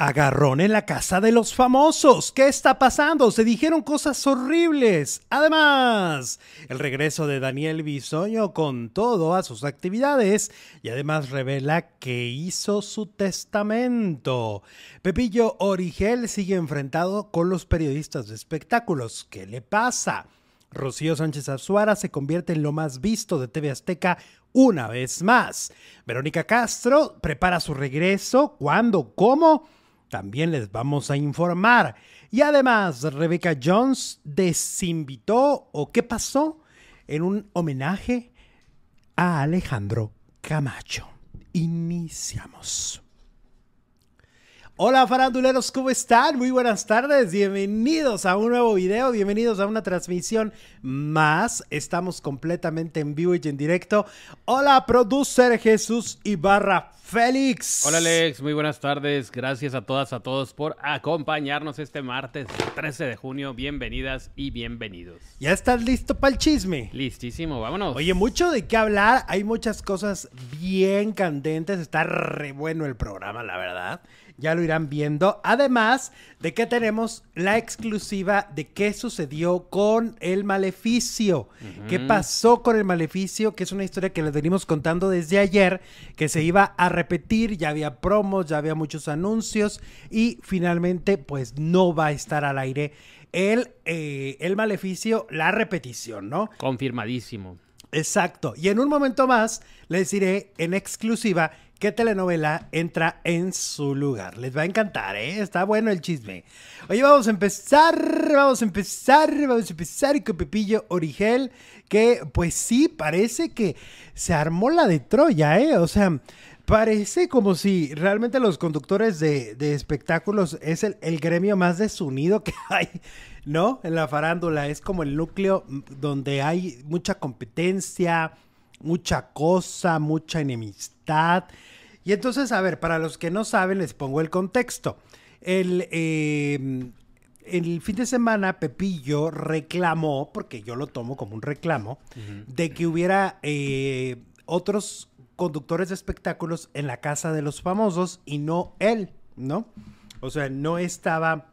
Agarrón en la casa de los famosos. ¿Qué está pasando? Se dijeron cosas horribles. Además, el regreso de Daniel Bisoño con todo a sus actividades y además revela que hizo su testamento. Pepillo Origel sigue enfrentado con los periodistas de espectáculos. ¿Qué le pasa? Rocío Sánchez Azuara se convierte en lo más visto de TV Azteca una vez más. Verónica Castro prepara su regreso. ¿Cuándo? ¿Cómo? También les vamos a informar. Y además, Rebecca Jones desinvitó o qué pasó en un homenaje a Alejandro Camacho. Iniciamos. Hola faranduleros, ¿cómo están? Muy buenas tardes, bienvenidos a un nuevo video, bienvenidos a una transmisión más. Estamos completamente en vivo y en directo. Hola, producer Jesús Ibarra Félix. Hola Alex, muy buenas tardes. Gracias a todas, a todos por acompañarnos este martes 13 de junio. Bienvenidas y bienvenidos. ¿Ya estás listo para el chisme? Listísimo, vámonos. Oye, mucho de qué hablar. Hay muchas cosas bien candentes. Está re bueno el programa, la verdad ya lo irán viendo. Además de que tenemos la exclusiva de qué sucedió con el maleficio. ¿Qué pasó con el maleficio? Que es una historia que les venimos contando desde ayer, que se iba a repetir, ya había promos, ya había muchos anuncios y finalmente pues no va a estar al aire el, eh, el maleficio, la repetición, ¿no? Confirmadísimo. Exacto. Y en un momento más les diré en exclusiva qué telenovela entra en su lugar. Les va a encantar, ¿eh? Está bueno el chisme. Oye, vamos a empezar, vamos a empezar, vamos a empezar con Pepillo Origel, que pues sí, parece que se armó la de Troya, ¿eh? O sea, parece como si realmente los conductores de, espectáculos es el, el, gremio más desunido que hay, ¿no? En la farándula. Es como el núcleo donde hay mucha competencia, mucha cosa, mucha enemistad. Y entonces, a ver, para los que no saben, les pongo el contexto. El, em, el fin de semana Pepillo reclamó, porque yo lo tomo como un reclamo, de que hubiera eh, otros conductores de espectáculos en la casa de los famosos y no él, ¿no? O sea, no estaba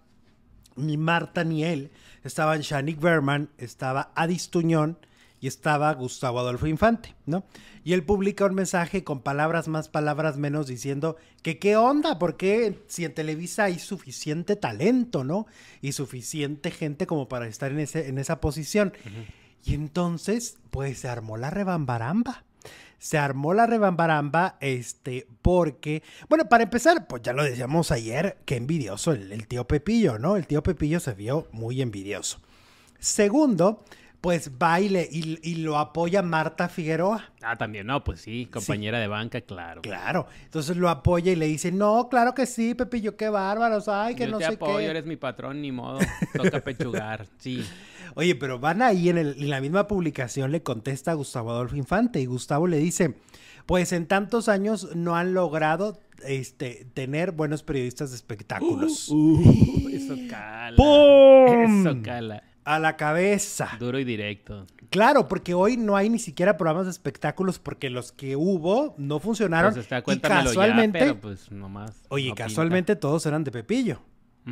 ni Marta ni él, estaban Shanik Berman, estaba Adis Tuñón y estaba Gustavo Adolfo Infante, ¿no? Y él publica un mensaje con palabras más, palabras menos, diciendo que qué onda, porque si en Televisa hay suficiente talento, ¿no? Y suficiente gente como para estar en, ese, en esa posición. Y entonces, pues se armó la rebambaramba. Se armó la rebambaramba, este, porque, bueno, para empezar, pues ya lo decíamos ayer, qué envidioso el, el tío Pepillo, ¿no? El tío Pepillo se vio muy envidioso. Segundo, pues baile y, lo apoya Marta Figueroa. Ah, también, no, pues sí, compañera de banca, claro. Claro, entonces lo apoya y le dice, no, claro que sí, Pepillo, qué bárbaro, ay, que Yo no te sé apoyo, qué. eres mi patrón, ni modo, toca pechugar, sí. Oye, pero van ahí en, en la misma publicación le contesta a Gustavo Adolfo Infante y Gustavo le dice, pues en tantos años no han logrado este, tener buenos periodistas de espectáculos. Uh, eso cala. ¡Pum! Eso cala. A la cabeza. Duro y directo. Claro, porque hoy no hay ni siquiera programas de espectáculos porque los que hubo no funcionaron. Pues está, y ya, casualmente, pero pues nomás. oye, no casualmente todos eran de Pepillo.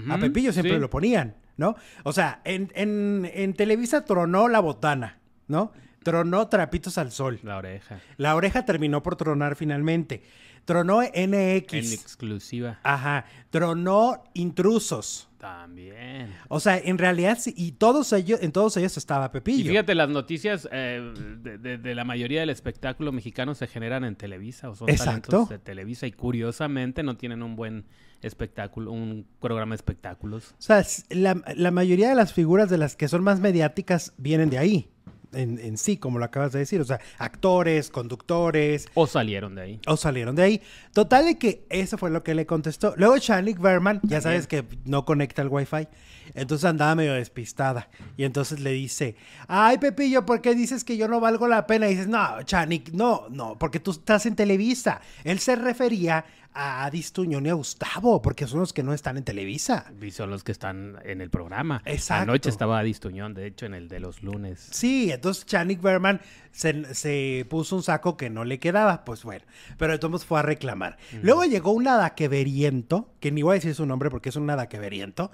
A Pepillo siempre sí. lo ponían, ¿no? O sea, en, en, en Televisa tronó la botana, ¿no? Tronó Trapitos al Sol. La oreja. La oreja terminó por tronar finalmente. Tronó En NX. exclusiva. Ajá. Tronó Intrusos. También. O sea, en realidad, sí, y todos ellos, en todos ellos estaba Y Pepillo. fíjate, las noticias eh, de, de- de la mayoría del espectáculo mexicano se generan en Televisa o son Exacto. talentos de Televisa y curiosamente no tienen un buen espectáculo, un programa de espectáculos. O sea, la mayoría de las figuras de las que son más mediáticas vienen de ahí. En, en sí, como lo acabas de decir. O sea, actores, conductores, O salieron de ahí. o salieron de ahí. Total de que eso fue lo que le contestó. Luego Shanik Berman, ya sabes que no conecta el wifi, entonces andaba medio despistada. Y entonces le dice, ay Pepillo, ¿por qué dices que yo no valgo la pena? Y dices, no, Shanik, no, no, porque tú estás en Televisa. Él se refería a Adis Tuñón y a Gustavo, porque son los que no están en Televisa. Y son los que están en el programa. Exacto. Anoche estaba Adis Tuñón, de hecho, en el de los lunes. Sí, entonces Chanik Berman se, se puso un saco que no le quedaba, pues bueno, pero entonces fue a reclamar. Luego llegó un nadaqueveriento, que ni voy a decir su nombre porque es un nadaqueveriento,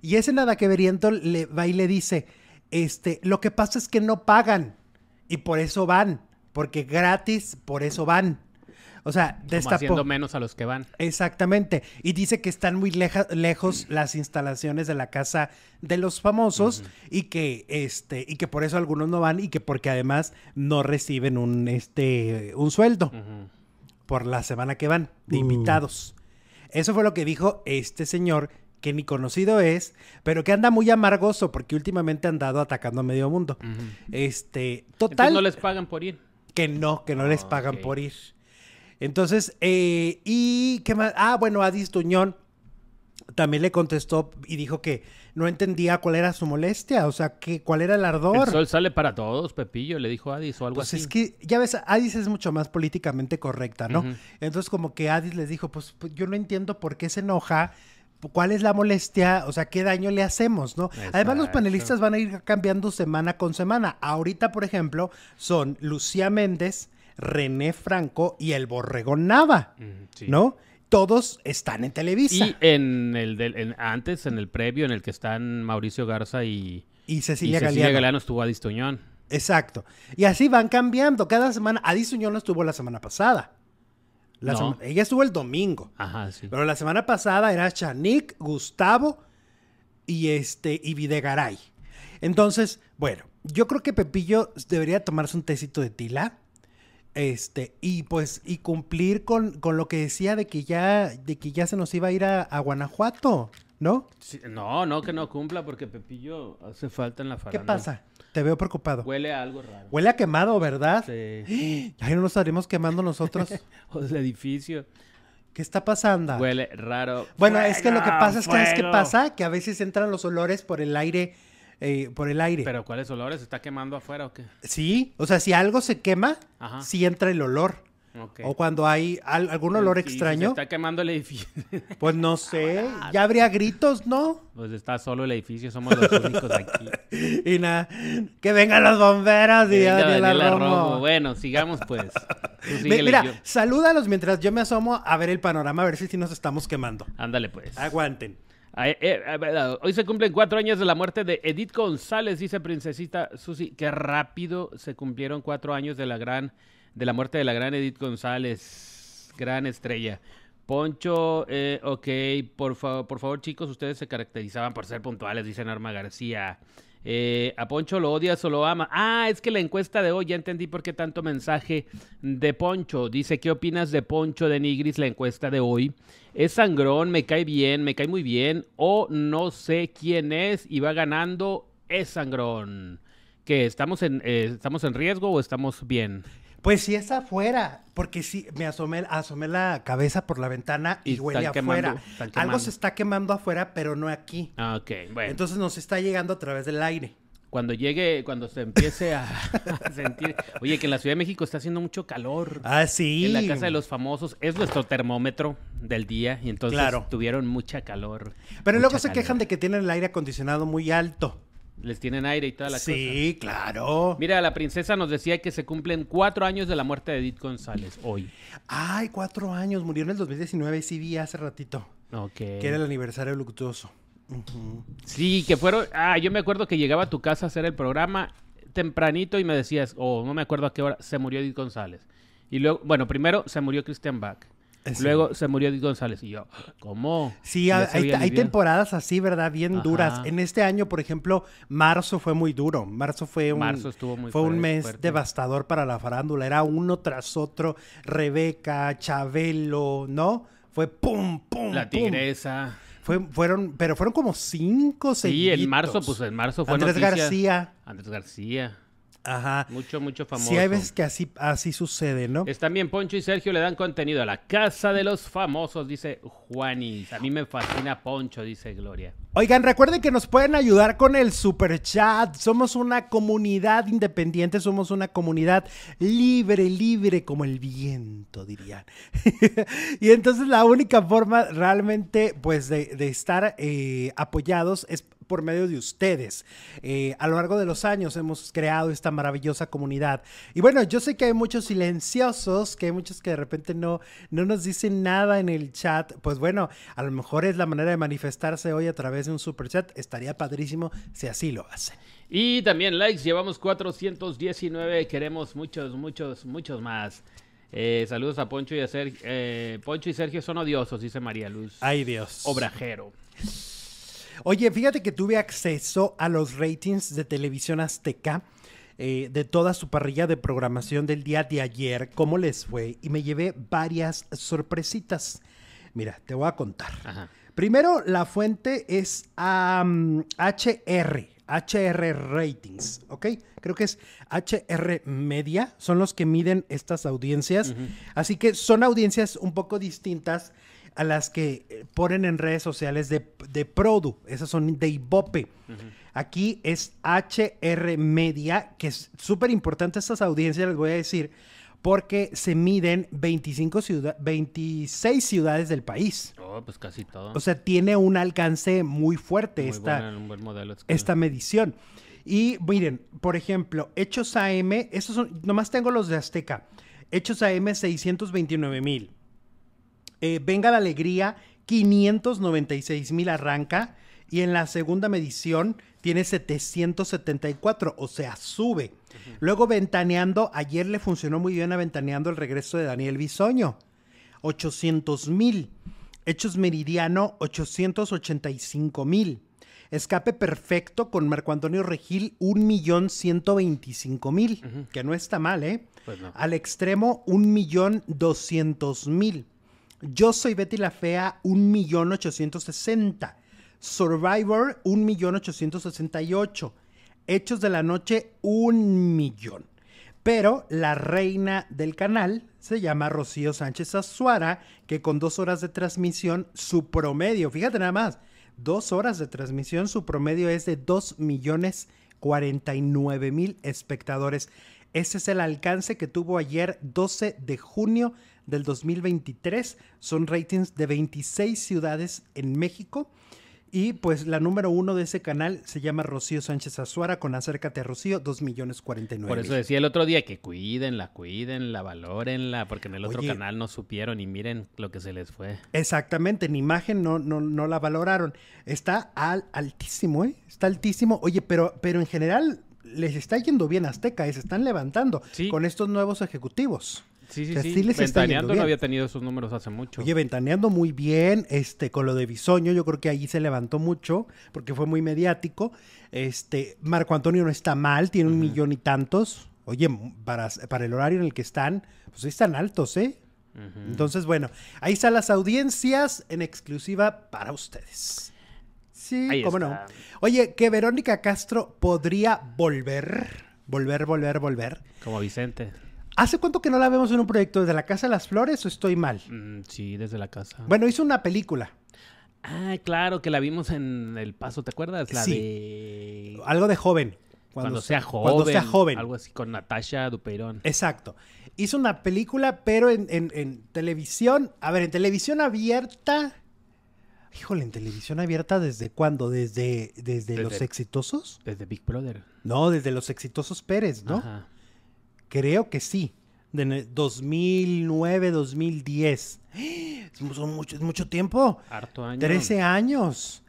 y ese nadaqueveriento le va y le dice, este, lo que pasa es que no pagan, y por eso van, porque gratis, por eso van. O sea, Como destapó. haciendo menos a los que van. Exactamente. Y dice que están muy leja- lejos las instalaciones de la casa de los famosos y que este y que por eso algunos no van y que porque además no reciben un este un sueldo por la semana que van de invitados. Eso fue lo que dijo este señor que ni conocido es, pero que anda muy amargoso porque últimamente ha andado atacando a medio mundo. Ujú. Este, Entonces total no les pagan por ir. que no, que no les Ah, pagan por ir. Entonces, eh, y qué más, ah, bueno, Adis Tuñón también le contestó y dijo que no entendía cuál era su molestia, o sea, que cuál era el ardor. El sol sale para todos, Pepillo, le dijo Adis o algo Pues así. es que, ya ves, Adis es mucho más políticamente correcta, ¿no? Entonces, como que Adis les dijo, pues, pues, yo no entiendo por qué se enoja, cuál es la molestia, o sea, qué daño le hacemos, ¿no? Además, los panelistas van a ir cambiando semana con semana. Ahorita, por ejemplo, son Lucía Méndez, René Franco y el Borregón Nava, sí. ¿no? Todos están en Televisa. Y en el del, en- antes, en el previo, en el que están Mauricio Garza y, Y, y Cecilia, Cecilia Galeano. Galeano estuvo Adis Tuñón. Exacto. Y así van cambiando. Cada semana, Adis Uñón no estuvo la semana pasada. La No. sema- ella estuvo el domingo. Ajá, sí. Pero la semana pasada era Chanik, Gustavo y este y Videgaray. Entonces, bueno, yo creo que Pepillo debería tomarse un tecito de tila. Este, y pues, y cumplir con, con lo que decía de que ya, de que ya se nos iba a ir a, a Guanajuato, ¿no? Sí, No, no, que no cumpla porque Pepillo hace falta en la ¿Qué farándula. pasa? Te veo preocupado. Huele a algo raro. Huele a quemado, ¿verdad? Sí. Ay, no nos estaremos quemando nosotros. O el edificio. ¿Qué está pasando? Huele raro. Bueno, es que lo que pasa es que, ¿sabes qué ¡Fuego! pasa? Que a veces entran los olores por el aire, eh, por el aire. ¿Pero cuáles olores? ¿Se está quemando afuera o qué? Sí, o sea, si algo se quema, Ajá. sí entra el olor. O cuando hay al- algún olor si extraño, se está quemando el edificio. pues no sé, ya habría gritos, ¿no? Pues está solo el edificio, somos los únicos aquí. Y nada, que vengan los bomberos y Venga, Daniela Daniela Romo. Romo. Bueno, sigamos pues. Síguele, Mira, yo- salúdalos mientras yo me asomo a ver el panorama, a ver si sí nos estamos quemando. Ándale pues. Aguanten. Ay, eh, ver, ah, Hoy se cumplen cuatro años de la muerte de Edith González, dice Princesita Susi. Qué rápido se cumplieron cuatro años de la gran, de la muerte de la gran Edith González, gran estrella. Poncho, eh, ok, por, fa- por favor chicos, ustedes se caracterizaban por ser puntuales, dice Norma García. Eh, ¿A Poncho lo odias o lo ama? Ah, es que la encuesta de hoy, ya entendí por qué tanto mensaje de Poncho. Dice, ¿qué opinas de Poncho de Nigris, la encuesta de hoy? Es sangrón, me cae bien, me cae muy bien, o no sé quién es y va ganando, es sangrón. ¿Qué, estamos eh, estamos en riesgo o estamos bien? Pues sí es afuera, porque sí, me asomé, asomé la cabeza por la ventana y, Y huele afuera. quemando, Algo se está quemando afuera, pero no aquí. Ah, Ok, bueno. Entonces nos está llegando a través del aire. cuando llegue, cuando se empiece a, a sentir... Oye, que en la Ciudad de México está haciendo mucho calor. Ah, sí. En la casa de los famosos es nuestro termómetro del día y entonces Claro. tuvieron mucha calor. Pero mucha luego se calor. quejan de que tienen el aire acondicionado muy alto. Les tienen aire y toda la cosa. Sí, claro. Mira, la princesa nos decía que se cumplen cuatro años de la muerte de Edith González hoy. Ay, cuatro años. Murió en el 2019, sí vi hace ratito. Ok. Que era el aniversario luctuoso. Sí, que fueron... Ah, yo me acuerdo que llegaba a tu casa a hacer el programa tempranito y me decías, o no me acuerdo a qué hora, se murió Edith González. Y luego, bueno, primero se murió Christian Bach. Eh, sí. Luego se murió Edith González. Y yo, ¿cómo? Sí, hay, temporadas así, ¿verdad? Bien Ajá. duras. En este año, por ejemplo, marzo fue muy duro. Marzo fue un, Marzo estuvo muy fue un mes fuerte. devastador para la farándula. Era uno tras otro. Rebeca, Chabelo, ¿no? Fue pum, pum, La pum. tigresa. Fue, fueron, pero fueron como cinco Sí, en marzo, pues en marzo fue Andrés noticia. García. Andrés García. Ajá. Mucho, mucho famoso. Sí, hay veces que así, así sucede, ¿no? Es también Poncho y Sergio le dan contenido a la casa de los famosos, dice Juanis. A mí me fascina Poncho, dice Gloria. Oigan, recuerden que nos pueden ayudar con el super chat. Somos una comunidad independiente, somos una comunidad libre, libre como el viento, dirían. y entonces la única forma realmente, pues, de, de estar eh, apoyados es por medio de ustedes. Eh, a lo largo de los años hemos creado esta maravillosa comunidad. Y bueno, yo sé que hay muchos silenciosos, que hay muchos que de repente no, no nos dicen nada en el chat. Pues bueno, a lo mejor es la manera de manifestarse hoy a través de un super chat. Estaría padrísimo si así lo hacen. Y también likes, llevamos 419, queremos muchos, muchos, muchos más. Eh, saludos a Poncho y a Sergio. Eh, Poncho y Sergio son odiosos, dice María Luz. Ay Dios. Obrajero. Oye, fíjate que tuve acceso a los ratings de televisión azteca. eh, de toda su parrilla de programación del día de ayer, cómo les fue, y me llevé varias sorpresitas. Mira, te voy a contar. Ajá. Primero, la fuente es am, HR, HR Ratings, ¿ok? Creo que es HR Media, son los que miden estas audiencias. Así que son audiencias un poco distintas a las que eh, ponen en redes sociales de, de Produ, esas son de Ibope. Aquí es HR Media, que es súper importante estas audiencias, les voy a decir, porque se miden 25 ciudad 26 ciudades del país. Oh, pues casi todo. O sea, tiene un alcance muy fuerte Muy esta, buena, un buen modelo. es esta medición. Y miren, por ejemplo, Hechos AM, esos son, nomás tengo los de Azteca. Hechos AM 629 mil. Eh, Venga la Alegría 596 mil arranca. Y en la segunda medición tiene 774, o sea, sube. Luego Ventaneando, ayer le funcionó muy bien a Ventaneando el regreso de Daniel Bisoño. 800 mil. Hechos Meridiano, 885 mil. Escape Perfecto con Marco Antonio Regil, 1.125.000, que no está mal, ¿eh? Pues no. Al extremo, 1.200.000. Yo soy Betty la Fea, 1.860. Survivor, 1.868. Hechos de la Noche, un millón. Pero la reina del canal se llama Rocío Sánchez Azuara, que con dos horas de transmisión, su promedio, fíjate nada más, dos horas de transmisión, su promedio es de 2 millones 49 mil espectadores. Ese es el alcance que tuvo ayer, 12 de junio del 2023. Son ratings de 26 ciudades en México. Y pues la número uno de ese canal se llama Rocío Sánchez Azuara con Acércate a Rocío, 2 millones 49 Por eso decía el otro día que cuídenla, cuídenla, valórenla, porque en el otro Oye. canal no supieron y miren lo que se les fue. Exactamente, en imagen no, no, no la valoraron. Está al, altísimo, ¿eh? Está altísimo. Oye, pero, pero en general les está yendo bien Azteca, ¿eh? se están levantando Sí. con estos nuevos ejecutivos. Sí, sí, O sea, sí. sí les Ventaneando no había tenido esos números hace mucho. Oye, ventaneando muy bien, este, con lo de Bisoño, yo creo que ahí se levantó mucho, porque fue muy mediático. Este, Marco Antonio no está mal, tiene un millón y tantos. Oye, para, para el horario en el que están, pues están altos, ¿eh? Ujú. Entonces, bueno, ahí están las audiencias en exclusiva para ustedes. Sí, Ahí cómo está. no. Oye, que Verónica Castro podría volver, volver, volver, volver. Como Vicente. ¿Hace cuánto que no la vemos en un proyecto? ¿Desde la Casa de las Flores o estoy mal? Mm, sí, desde la casa. Bueno, hizo una película. Ah, claro, que la vimos en El Paso, ¿te acuerdas? La Sí. de... Algo de joven. Cuando, sea joven. Cuando sea joven. Algo así con Natasha Dupeirón. Exacto. Hizo una película, pero en, en- en televisión. A ver, en televisión abierta. Híjole, en televisión abierta, ¿desde cuándo? ¿Desde, desde, los Desde- exitosos? Desde Big Brother. No, desde los exitosos Pérez, ¿no? Ajá. Creo que sí. De ne- 2009, 2010. Es mu- son mucho, es mucho tiempo. Harto año. 13 años.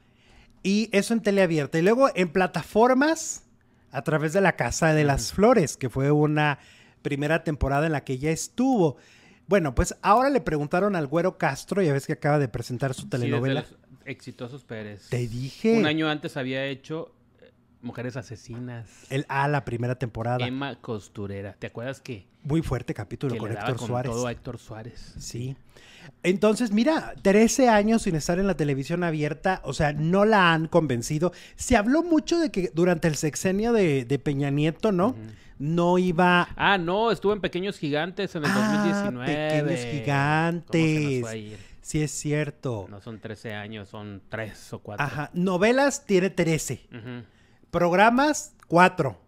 Y eso en teleabierta. Y luego en plataformas a través de La Casa de las Flores, que fue una primera temporada en la que ella estuvo. Bueno, pues ahora le preguntaron al Güero Castro, ya ves que acaba de presentar su Sí, desde telenovela. los Exitosos Pérez. Te dije. Un año antes había hecho Mujeres Asesinas. El, ah, la primera temporada. Emma Costurera. ¿Te acuerdas que, Muy fuerte capítulo que con le daba Héctor con Suárez. todo a Héctor Suárez? Sí. Entonces, mira, 13 años sin estar en la televisión abierta, o sea, no la han convencido. Se habló mucho de que durante el sexenio de, de Peña Nieto, ¿no? no iba Ah, no, estuvo en Pequeños Gigantes en el Ah, 2019. Pequeños ¿Cómo se nos Gigantes. a? Sí, es cierto. No son 13 años, son 3 o 4. Ajá. Novelas tiene 13. Programas, 4.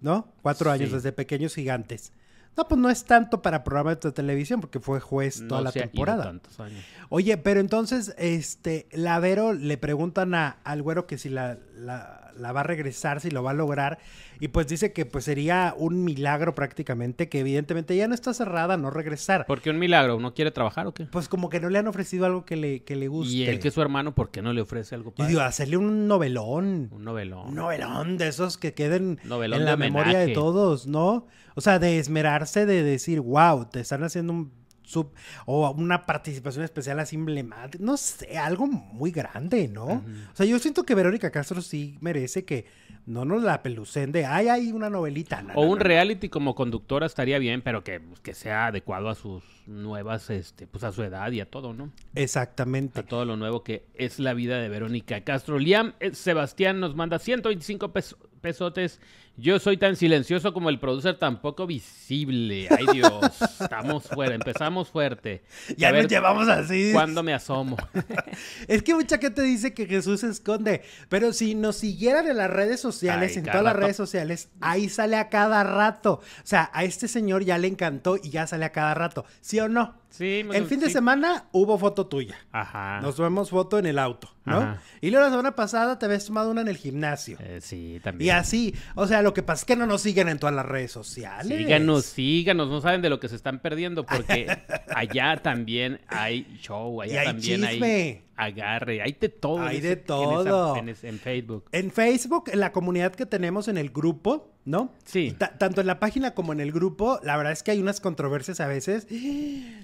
¿No? 4 años desde Pequeños Gigantes. No, pues no es tanto para programas de televisión porque fue juez toda la temporada. tantos años. Oye, pero entonces, este, la Vero le preguntan a, al güero que si la, la, la va a regresar, si lo va a lograr, y pues dice que pues sería un milagro prácticamente, que evidentemente ya no está cerrada no regresar. ¿Por qué un milagro? ¿No quiere trabajar o qué? Pues como que no le han ofrecido algo que le, que le guste. Y él que es su hermano, ¿por qué no le ofrece algo Y para digo, hacerle un novelón. un novelón? Un novelón de esos que queden Novelón en de la memoria de todos, ¿no? O sea, de esmerarse, de decir, wow, te están haciendo un sub o una participación especial así emblemática, no sé, algo muy grande, ¿no? O sea, yo siento que Verónica Castro sí merece que no nos la pelucen de, ay, hay una novelita. No, O no, un reality como conductora estaría bien, pero que, pues, que sea adecuado a sus nuevas, este, pues a su edad y a todo, ¿no? Exactamente. A todo lo nuevo que es la vida de Verónica Castro. Liam eh, Sebastián nos manda 125 pes- pesotes. Yo soy tan silencioso como el producer, tampoco visible. Ay Dios, estamos fuera, empezamos fuerte. Ya nos llevamos así. ¿Cuándo me asomo? Es que mucha gente dice que Jesús se esconde, pero si nos siguieran en las redes sociales, Ay, en todas las redes sociales, ahí sale a cada rato. O sea, a este señor ya le encantó y ya sale a cada rato. ¿Sí o no? Sí, me- El fin de semana hubo foto tuya. Ajá. Nos vemos foto en el auto, ¿no? Ajá. Y luego la semana pasada te habías tomado una en el gimnasio. Eh, sí, Y también. así, o sea, lo que pasa es que no nos siguen en todas las redes sociales. Síganos, síganos, no saben de lo que se están perdiendo porque allá también hay show, allá Y hay también hay chisme. Agarre, hay de todo. Hay ese- de en esa- todo. En, en Facebook. En Facebook, en la comunidad que tenemos en el grupo, ¿no? Sí. Ta- tanto en la página como en el grupo, la verdad es que hay unas controversias a veces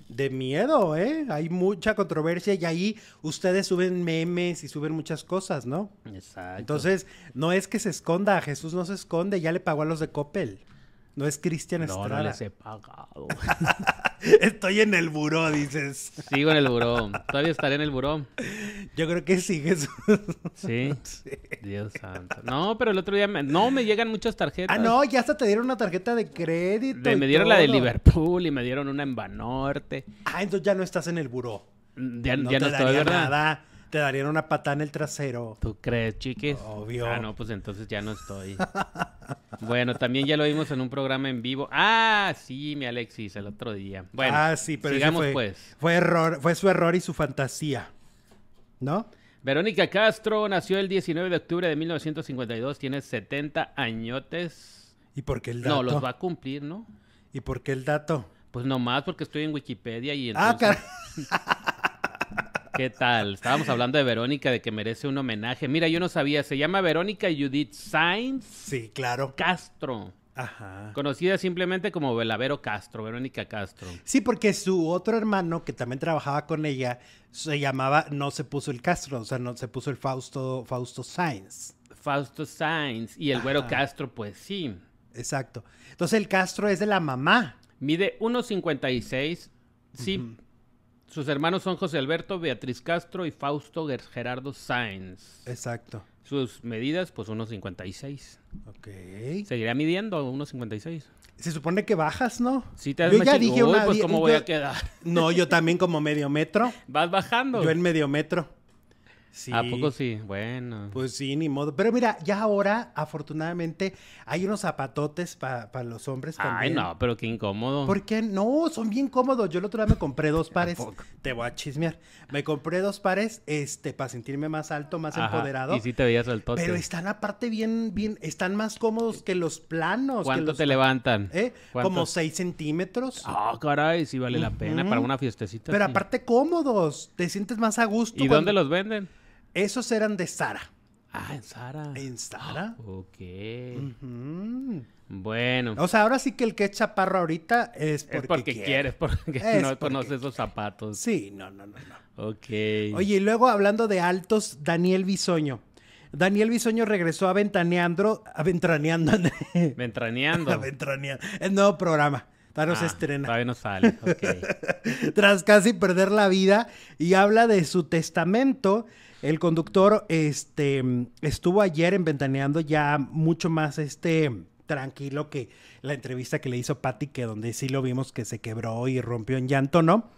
de miedo, ¿eh? Hay mucha controversia y ahí ustedes suben memes y suben muchas cosas, ¿no? Exacto. Entonces, no es que se esconda, Jesús no se esconde, ya le pagó a los de Coppel. No es Cristian Estrada. no les he pagado. Estoy en el buró, dices. Sigo en el buró. Todavía estaré en el buró. Yo creo que sí, Jesús. ¿Sí? Dios santo. No, pero el otro día me- no me llegan muchas tarjetas. Ah, no, ya hasta te dieron una tarjeta de crédito. De- y me dieron la de. Liverpool y me dieron una en Banorte. Ah, entonces ya no estás en el buró. Ya no ya te no estoy, nada. Te darían una patada en el trasero. ¿Tú crees, chiquis? Obvio. Ah, no, pues entonces ya no estoy. bueno, también ya lo vimos en un programa en vivo. Ah, sí, mi Alexis, el otro día. Bueno, ah, sí, pero ese sigamos fue, pues. Fue error, fue su error y su fantasía. ¿No? Verónica Castro nació el 19 de octubre de 1952, tiene 70 añotes. ¿Y por qué el dato? No, los va a cumplir, ¿no? ¿Y por qué el dato? Pues nomás porque estoy en Wikipedia y Ah, entonces... ¿Qué tal? Estábamos hablando de Verónica, de que merece un homenaje. Mira, yo no sabía, se llama Verónica Judith Sainz Sí, claro. Castro. Ajá. Conocida simplemente como Velavero Castro, Verónica Castro. Sí, porque su otro hermano, que también trabajaba con ella, se llamaba, no se puso el Castro, o sea, no se puso el Fausto, Fausto Sainz. Fausto Sainz y el güero. Castro, pues sí. Exacto. Entonces el Castro es de la mamá. Mide 1.56. Sí. Sus hermanos son José Alberto, Beatriz Castro y Fausto Ger- Gerardo Sainz. Exacto. Sus medidas, pues 1.56. Ok. Seguirá midiendo 1.56. Se supone que bajas, ¿no? Sí, te Yo me ya dije Uy, una pues cómo voy yo- a quedar. No, yo también como medio metro. Vas bajando. Yo en medio metro. Sí. ¿A poco sí? Bueno. Pues sí, ni modo. Pero mira, ya ahora, afortunadamente, hay unos zapatotes para los hombres Ay, también. no, pero qué incómodo. ¿Por qué? No, son bien cómodos. Yo el otro día me compré dos pares. Te voy a chismear. Me compré dos pares, este, para sentirme más alto, más Ajá, empoderado. Y sí te veías el tote. Pero están aparte bien, bien, están más cómodos que los planos. que ¿Cuánto los- te levantan? ¿Eh? Como 6 centímetros. Ah, caray, sí vale la pena para una fiestecita. Pero sí. aparte cómodos. Te sientes más a gusto. ¿Y cuando- dónde los venden? Esos eran de Sara. Ah, en Sara. ¿En Sara? Ok. Ujú. Bueno. O sea, ahora sí que el que es chaparro ahorita es porque, es porque quiere. quieres, porque Es no porque conoces quiere. esos zapatos. Sí, no, no, no, no. Ok. Oye, y luego hablando de altos, Daniel Bisoño. Daniel Bisoño regresó a Ventaneando, a Ventraneando, Ventraneando. a Ventraneando, el nuevo programa. Todavía no se Ah, estrena. Todavía no sale. Ok. Tras casi perder la vida y habla de su testamento. El conductor este, estuvo ayer en Ventaneando ya mucho más este, tranquilo que la entrevista que le hizo Patty, que donde sí lo vimos que se quebró y rompió en llanto, ¿no?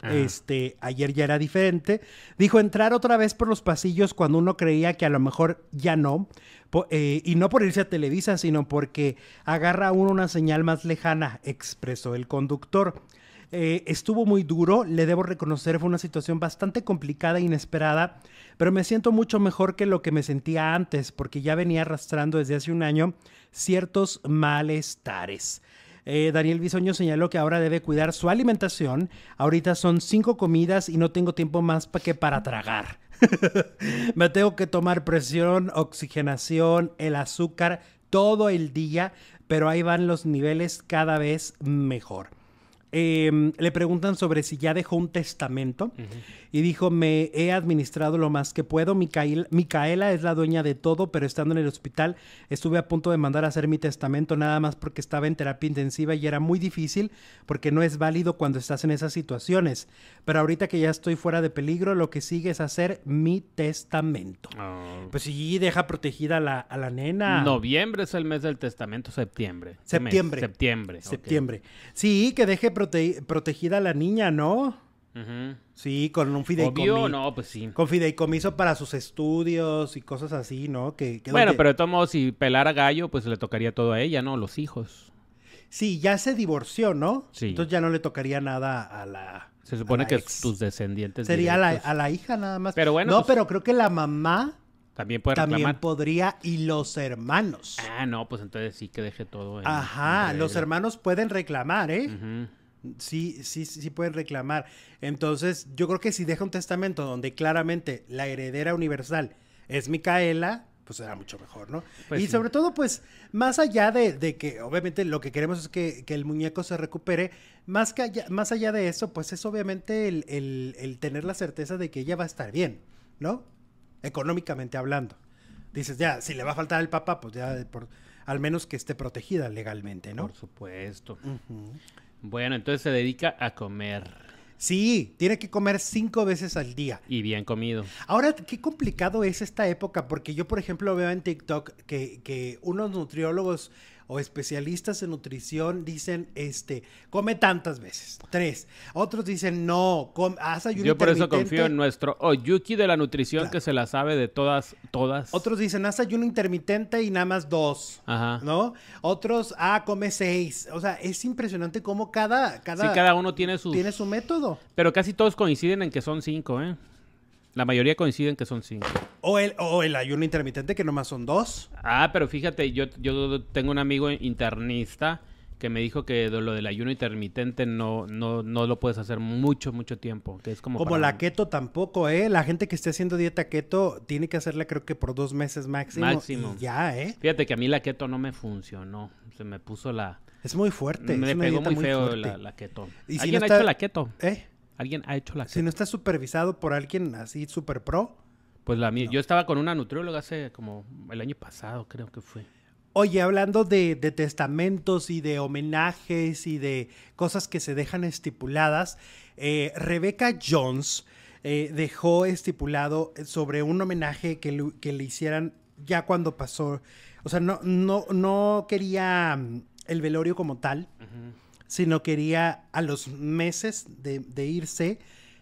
Ajá. Este, ayer ya era diferente. Dijo entrar otra vez por los pasillos cuando uno creía que a lo mejor ya no. po- eh, y no por irse a Televisa, sino porque agarra uno una señal más lejana, expresó el conductor. Eh, estuvo muy duro, le debo reconocer, fue una situación bastante complicada e inesperada, pero me siento mucho mejor que lo que me sentía antes, porque ya venía arrastrando desde hace un año ciertos malestares. Eh, Daniel Bisoño señaló que ahora debe cuidar su alimentación. Ahorita son cinco comidas y no tengo tiempo más pa- que para tragar. Me tengo que tomar presión, oxigenación, el azúcar todo el día, pero ahí van los niveles cada vez mejor. Eh, le preguntan sobre si ya dejó un testamento y dijo, me he administrado lo más que puedo. Micael- Micaela es la dueña de todo, pero estando en el hospital estuve a punto de mandar a hacer mi testamento nada más porque estaba en terapia intensiva y era muy difícil porque no es válido cuando estás en esas situaciones. Pero ahorita que ya estoy fuera de peligro, lo que sigue es hacer mi testamento. Oh. Pues sí, deja protegida a la, a la nena. Noviembre es el mes del testamento, septiembre. Septiembre. Septiembre. Septiembre. Sí, que deje prote- protegida a la niña, ¿no? Ujú. Sí, con un fideicomiso. No, pues sí. Con fideicomiso para sus estudios y cosas así, ¿no? Que, que Bueno, donde- pero de todos modos, si pelara gallo, pues le tocaría todo a ella, ¿no? Los hijos. Sí, ya se divorció, ¿no? Sí. Entonces ya no le tocaría nada a la... Se supone que ex. tus descendientes Sería a la, directos a la hija nada más. Pero bueno, No, pues- pero creo que la mamá también también reclamar. podría y los hermanos. Ah, no, pues entonces sí que deje todo en- Ajá, en los hermanos pueden reclamar, ¿eh? Sí, sí, sí, sí pueden reclamar. Entonces, yo creo que si deja un testamento donde claramente la heredera universal es Micaela, pues será mucho mejor, ¿no? Pues y sí. sobre todo, pues, más allá de, de que, obviamente, lo que queremos es que, que el muñeco se recupere, más, que allá, más allá de eso, pues es obviamente el, el- el tener la certeza de que ella va a estar bien, ¿no? Económicamente hablando. Dices, ya, si le va a faltar el papá, pues ya, por, al menos que esté protegida legalmente, ¿no? Por supuesto. Ujú. Bueno, entonces se dedica a comer. Sí, tiene que comer cinco veces al día. Y bien comido. Ahora, qué complicado es esta época, porque yo, por ejemplo, veo en TikTok que, que unos nutriólogos o especialistas en nutrición dicen, este, come tantas veces, tres. Otros dicen, no, com- haz ayuno Yo por eso confío en nuestro Oyuki de la nutrición Claro. que se la sabe de todas, todas. Otros dicen, haz ayuno intermitente y nada más dos. Ajá. ¿No? Otros, ah, come seis. O sea, es impresionante cómo cada, cada, Sí, cada uno tiene sus... tiene su método. Pero casi todos coinciden en que son cinco, ¿eh? La mayoría coinciden que son cinco. O el, o el ayuno intermitente, que nomás son dos. Ah, pero fíjate, yo, yo tengo un amigo internista que me dijo que lo del ayuno intermitente no, no, no lo puedes hacer mucho, mucho tiempo. Que es como, Como para- la keto tampoco, ¿eh? La gente que esté haciendo dieta keto tiene que hacerla creo que por dos meses máximo. Máximo. y ya, ¿eh? Fíjate que a mí la keto no me funcionó. Se me puso la... Es muy fuerte. me es una pegó dieta muy feo la, la keto. Y si ¿Alguien no ha hecho la keto? ¿Eh? ¿Alguien ha hecho la? Si no está supervisado por alguien así super pro. Pues la mía. Yo estaba con una nutrióloga hace como el año pasado, creo que fue. Oye, hablando de, de testamentos y de homenajes y de cosas que se dejan estipuladas, eh, Rebecca Jones eh, dejó estipulado sobre un homenaje que, le- que le hicieran ya cuando pasó. O sea, no, no, no quería mm, el velorio como tal, sino quería a los meses de, irse,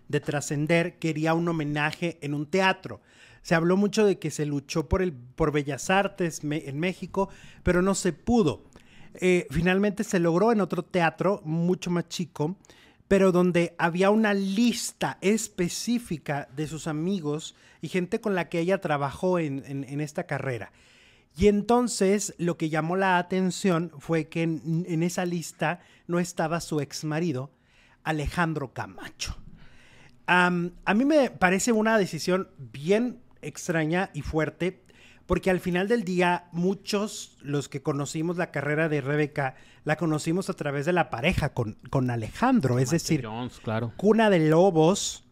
de trascender, quería un homenaje en un teatro. Se habló mucho de que se luchó por, el, por Bellas Artes en México, pero no se pudo. Eh, finalmente se logró en otro teatro, mucho más chico, pero donde había una lista específica de sus amigos y gente con la que ella trabajó en esta carrera. Y entonces lo que llamó la atención fue que en, en esa lista no estaba su ex marido, Alejandro Camacho. Am, a mí me parece una decisión bien extraña y fuerte, porque al final del día muchos, los que conocimos la carrera de Rebeca, la conocimos a través de la pareja con, con Alejandro, es decir, Jones, claro. Cuna de Lobos,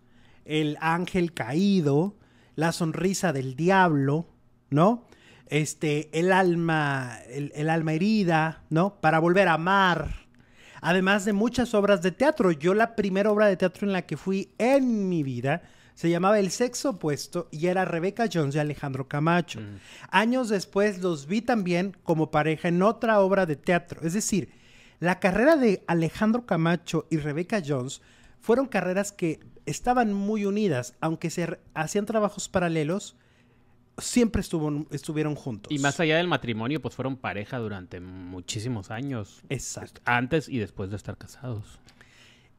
El Ángel Caído, La Sonrisa del Diablo, ¿no? Este, El Alma, el, el Alma Herida, ¿no? Para Volver a Amar. Además de muchas obras de teatro. Yo la primera obra de teatro en la que fui en mi vida Se llamaba El sexo opuesto y era Rebecca Jones y Alejandro Camacho. Mm. Años después los vi también como pareja en otra obra de teatro. Es decir, la carrera de Alejandro Camacho y Rebecca Jones fueron carreras que estaban muy unidas, aunque se hacían trabajos paralelos, siempre estuvo- estuvieron juntos. Y más allá del matrimonio, pues fueron pareja durante muchísimos años. Exacto. Antes y después de estar casados.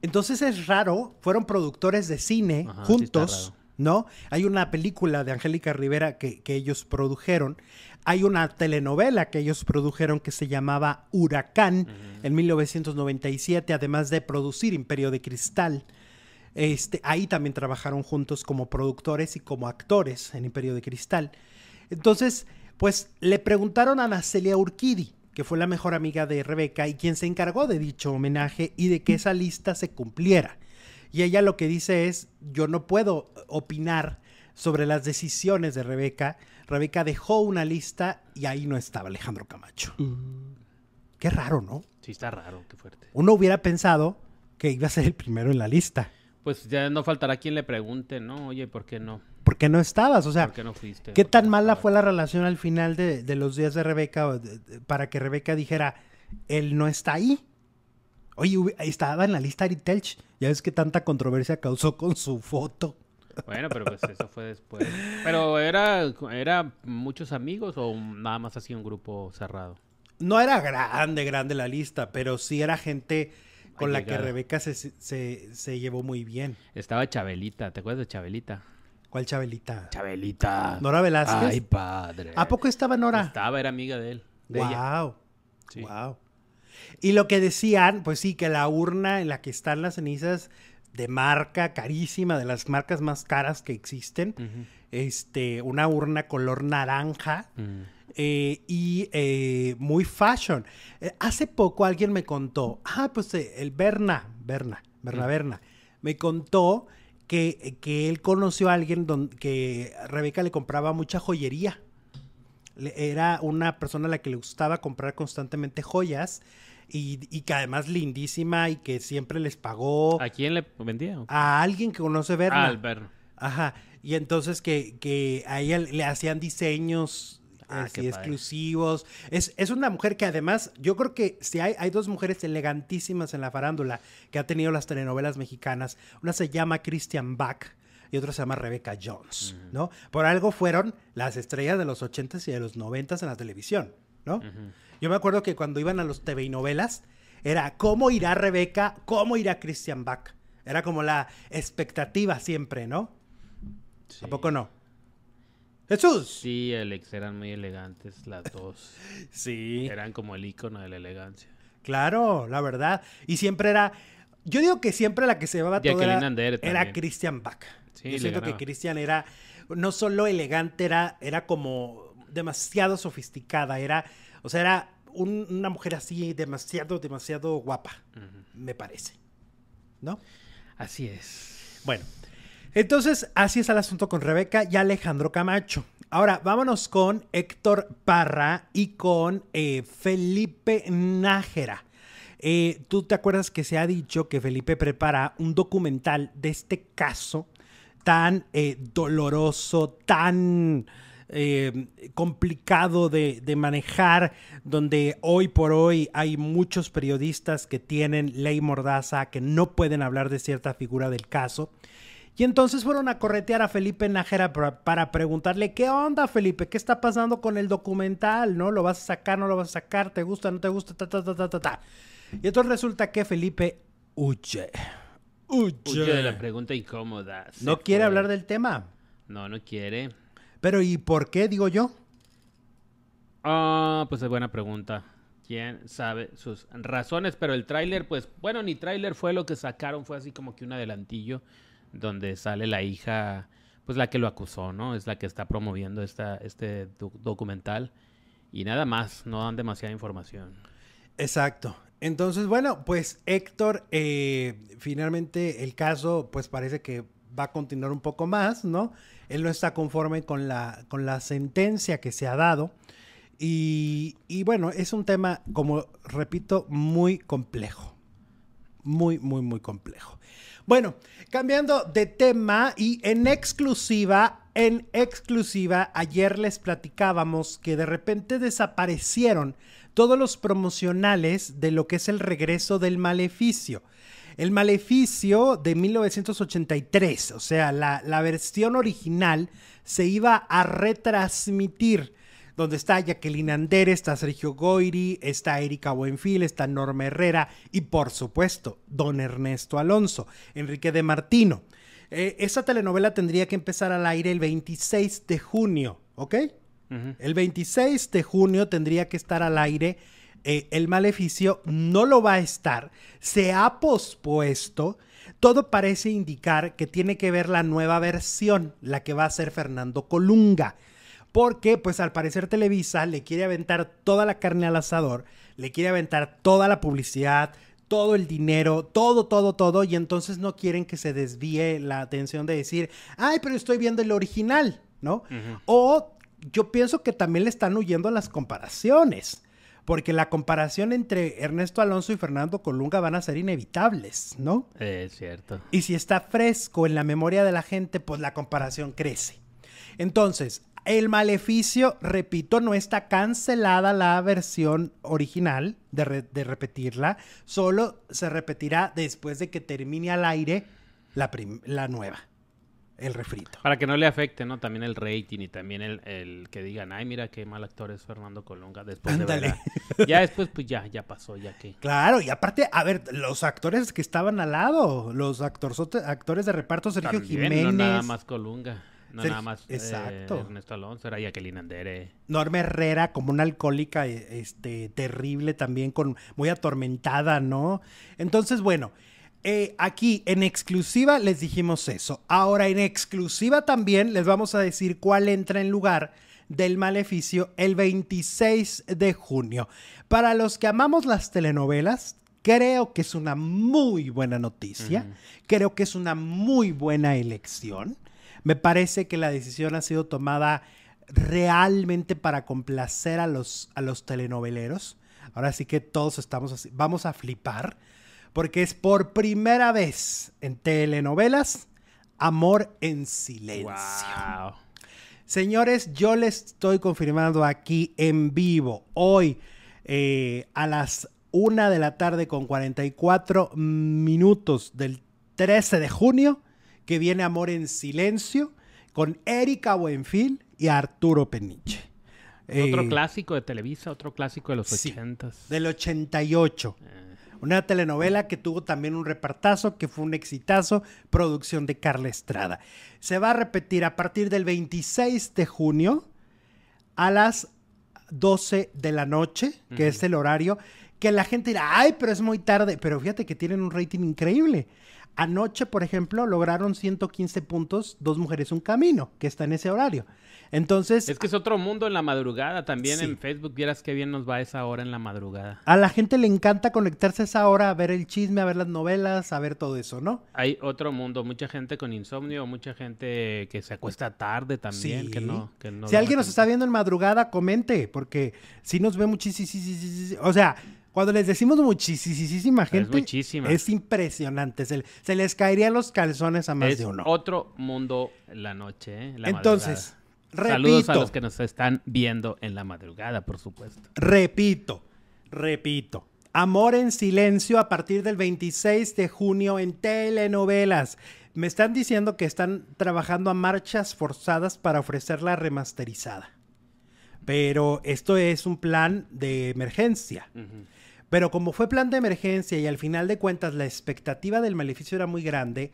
Entonces es raro, fueron productores de cine Ajá, juntos. ¿no? Hay una película de Angélica Rivera que, que ellos produjeron. Hay una telenovela que ellos produjeron que se llamaba Huracán en 1997, además de producir Imperio de Cristal. Este, ahí también trabajaron juntos como productores y como actores en Imperio de Cristal. Entonces, pues le preguntaron a Nacelia Urquidi, que fue la mejor amiga de Rebeca y quien se encargó de dicho homenaje y de que esa lista se cumpliera. Y ella lo que dice es, yo no puedo opinar sobre las decisiones de Rebeca. Rebeca dejó una lista y ahí no estaba Alejandro Camacho. Qué raro, ¿no? Sí, está raro, qué fuerte. Uno hubiera pensado que iba a ser el primero en la lista. Pues ya no faltará quien le pregunte, ¿no? Oye, ¿por qué no? ¿Por qué no estabas? O sea, ¿Por qué no fuiste? ¿Qué ¿Por qué tan mala fue la relación al final de, de los días de Rebeca de- para que Rebeca dijera, él no está ahí? Oye, estaba en la lista Ari Telch. Ya ves que tanta controversia causó con su foto. Bueno, pero pues eso fue después. Pero era, era muchos amigos o nada más así un grupo cerrado. No era grande, grande la lista, pero sí era gente con la que. Rebeca se, se- se llevó muy bien. Estaba Chabelita, ¿te acuerdas de Chabelita? ¿Cuál Chabelita? Chabelita. ¿Nora Velázquez? Ay, padre. ¿A poco estaba Nora? Estaba, era amiga de él. De ella. Wow. Sí. Wow. Y lo que decían, pues sí, que la urna en la que están las cenizas de marca carísima, de las marcas más caras que existen, este, una urna color naranja Mm. Eh, y eh, muy fashion. Eh, hace poco alguien me contó, ah, pues el Berna, Berna, Berna, Mm. Berna, me contó que, que él conoció a alguien don- que Rebeca le compraba mucha joyería. Le- Era una persona a la que le gustaba comprar constantemente joyas y, y que además lindísima y que siempre les pagó ¿A quién le vendía? a alguien que conoce Berna. Ah, al Berna. Ajá. Y entonces que, que a ella le hacían diseños Ah, así exclusivos. Es, es una mujer que además, yo creo que si hay, hay dos mujeres elegantísimas en la farándula que ha tenido las telenovelas mexicanas. Una se llama Christian Bach y otra se llama Rebecca Jones, ¿no? Por algo fueron las estrellas de los 80s y de los 90s en la televisión, ¿no? Yo me acuerdo que cuando iban a los TV y novelas, era cómo irá Rebeca, cómo irá Christian Bach. Era como la expectativa siempre, ¿no? Sí. ¿A poco no? Jesús. Sí, Alex, eran muy elegantes las dos. Sí. Eran como el icono de la elegancia. Claro, la verdad. Y siempre era. Yo digo que siempre la que se llevaba todo era, era. Christian Bach. Sí, Yo siento que. Christian era no solo elegante, era, era como demasiado sofisticada. Era, o sea, era un- una mujer así demasiado, demasiado guapa, me parece. ¿No? Así es. Bueno, entonces así es el asunto con Rebeca y Alejandro Camacho. Ahora, vámonos con Héctor Parra y con eh, Felipe Nájera. Eh, Tú te acuerdas que se ha dicho que Felipe prepara un documental de este caso tan eh, doloroso, tan complicado de, de manejar, donde hoy por hoy hay muchos periodistas que tienen ley mordaza, que no pueden hablar de cierta figura del caso. Y entonces fueron a corretear a Felipe Nájera para, para preguntarle, ¿qué onda, Felipe? ¿Qué está pasando con el documental? ¿No? ¿Lo vas a sacar? ¿No lo vas a sacar? ¿Te gusta? ¿No te gusta? Ta, ta, ta, ta, ta, ta. Y entonces resulta que Felipe huye. Huye. Huye de la pregunta incómoda. No quiere hablar del tema. No, no quiere. Pero ¿y por qué, digo yo? Ah, pues es buena pregunta. ¿Quién sabe sus razones? Pero el tráiler, pues, bueno, ni tráiler fue lo que sacaron, fue así como que un adelantillo donde sale la hija, pues la que lo acusó, ¿no? Es la que está promoviendo esta, este doc- documental. Y nada más, no dan demasiada información. Exacto. Entonces, bueno, pues Héctor, eh, finalmente el caso, pues parece que va a continuar un poco más, ¿no? Él no está conforme con la, con la sentencia que se ha dado. Y, y bueno, es un tema, como repito, muy complejo. Muy, muy, muy complejo. Bueno, cambiando de tema y en exclusiva, en exclusiva, ayer les platicábamos que de repente desaparecieron todos los promocionales de lo que es el regreso del maleficio. El maleficio de 1983, o sea, la, la versión original se iba a retransmitir donde está Jacqueline Andere, está Sergio Goiri, está Erika Buenfil, está Norma Herrera y por supuesto don Ernesto Alonso, Enrique de Martino. Eh, esa telenovela tendría que empezar al aire el 26 de junio, ¿ok? El 26 de junio tendría que estar al aire. Eh, el maleficio no lo va a estar, se ha pospuesto. Todo parece indicar que tiene que ver la nueva versión, la que va a ser Fernando Colunga porque pues al parecer Televisa le quiere aventar toda la carne al asador, le quiere aventar toda la publicidad, todo el dinero, todo, todo, todo, y entonces no quieren que se desvíe la atención de decir, ay, pero estoy viendo el original, ¿no? O yo pienso que también le están huyendo a las comparaciones, porque la comparación entre Ernesto Alonso y Fernando Colunga van a ser inevitables, ¿no? Es cierto. Y si está fresco en la memoria de la gente, pues la comparación crece. Entonces, el maleficio, repito, no está cancelada la versión original de, repetirla, solo se repetirá después de que termine al aire la, la nueva, el refrito. Para que no le afecte, ¿no? También el rating y también el, que digan, ay, mira qué mal actor es Fernando Colunga después de Ya después, pues ya, ya pasó, ya que. Claro, y aparte, a ver, los actores que estaban al lado, los actores, actores de reparto, Sergio Jiménez. No nada más Colunga. No nada más eh, Exacto. Ernesto Alonso, era Jacqueline Andere. Norma Herrera como una alcohólica eh, este, terrible también, con, muy atormentada, ¿no? Entonces, bueno, eh, aquí en exclusiva les dijimos eso. Ahora en exclusiva también les vamos a decir cuál entra en lugar del maleficio el 26 de junio. Para los que amamos las telenovelas, creo que es una muy buena noticia, creo que es una muy buena elección. Me parece que la decisión ha sido tomada realmente para complacer a los, a los telenoveleros. Ahora sí que todos estamos así. Vamos a flipar. Porque es por primera vez en telenovelas Amor en Silencio. Señores, yo les estoy confirmando aquí en vivo, hoy eh, a las 1 de la tarde con 44 minutos del 13 de junio, que viene Amor en Silencio con Erika Buenfil y Arturo Peniche. Otro eh, clásico de Televisa, otro clásico de los ochentas. Del 88. Eh. Una telenovela que tuvo también un repartazo, que fue un exitazo, producción de Carla Estrada. Se va a repetir a partir del 26 de junio a las 12 de la noche, que es el horario, que la gente dirá, ay, pero es muy tarde, pero fíjate que tienen un rating increíble. Anoche, por ejemplo, lograron 115 puntos, Dos Mujeres, Un Camino, que está en ese horario. Entonces... Es que es otro mundo en la madrugada. También en Facebook vieras qué bien nos va esa hora en la madrugada. A la gente le encanta conectarse a esa hora a ver el chisme, a ver las novelas, a ver todo eso, ¿no? Hay otro mundo. Mucha gente con insomnio, mucha gente que se acuesta tarde también, que no... si alguien nos está viendo en madrugada, comente, porque si nos ve muchísimo... O sea... Cuando les decimos muchísima gente, es, es impresionante. Se, les caerían los calzones a más de uno. Otro mundo la noche, ¿eh? Entonces, repito. Saludos a los que nos están viendo en la madrugada, por supuesto. Repito, repito. Amor en silencio a partir del 26 de junio en telenovelas. Me están diciendo que están trabajando a marchas forzadas para ofrecerla remasterizada. Pero esto es un plan de emergencia. Pero como fue plan de emergencia y al final de cuentas la expectativa del maleficio era muy grande,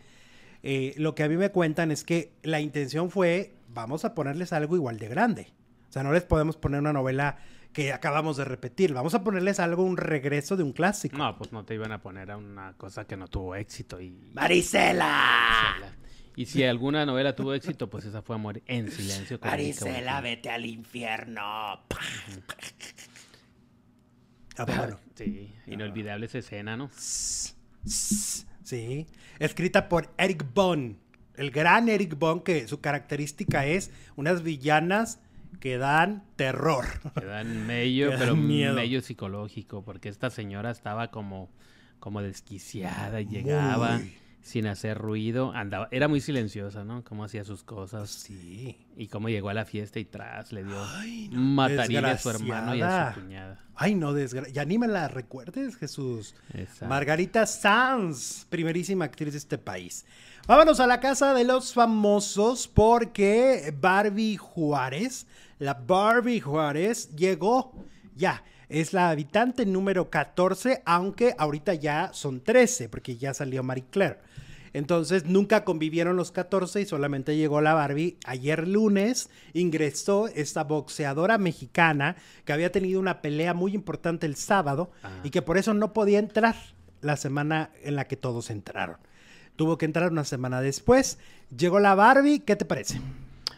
eh, lo que a mí me cuentan es que la intención fue, vamos a ponerles algo igual de grande. O sea, no les podemos poner una novela que acabamos de repetir, vamos a ponerles algo, un regreso de un clásico. No, pues no te iban a poner a una cosa que no tuvo éxito y... ¡Marisela! Y si alguna novela tuvo éxito, pues esa fue a morir en silencio. Marisela, vete al infierno. Ah, bueno. Sí, inolvidable esa escena, ¿no? Sí, escrita por Eric Bond, el gran Eric Bond, que su característica es unas villanas que dan terror. Que dan medio, pero miedo. medio psicológico, porque esta señora estaba como como desquiciada, llegaba Muy. Sin hacer ruido, andaba, era muy silenciosa, ¿no? Cómo hacía sus cosas Sí. y cómo llegó a la fiesta y tras le dio Ay, a su hermano y a su cuñada. Ay, no, desgra... ya ni me la recuerdes, Jesús. Exacto. Margarita Sanz, primerísima actriz de este país. Vámonos a la casa de los famosos porque Barbie Juárez, la Barbie Juárez, llegó ya. Es la habitante número 14, aunque ahorita ya son 13, porque ya salió Marie Claire. Entonces nunca convivieron los 14 y solamente llegó la Barbie. Ayer lunes ingresó esta boxeadora mexicana que había tenido una pelea muy importante el sábado Ajá. y que por eso no podía entrar la semana en la que todos entraron. Tuvo que entrar una semana después. Llegó la Barbie, ¿qué te parece?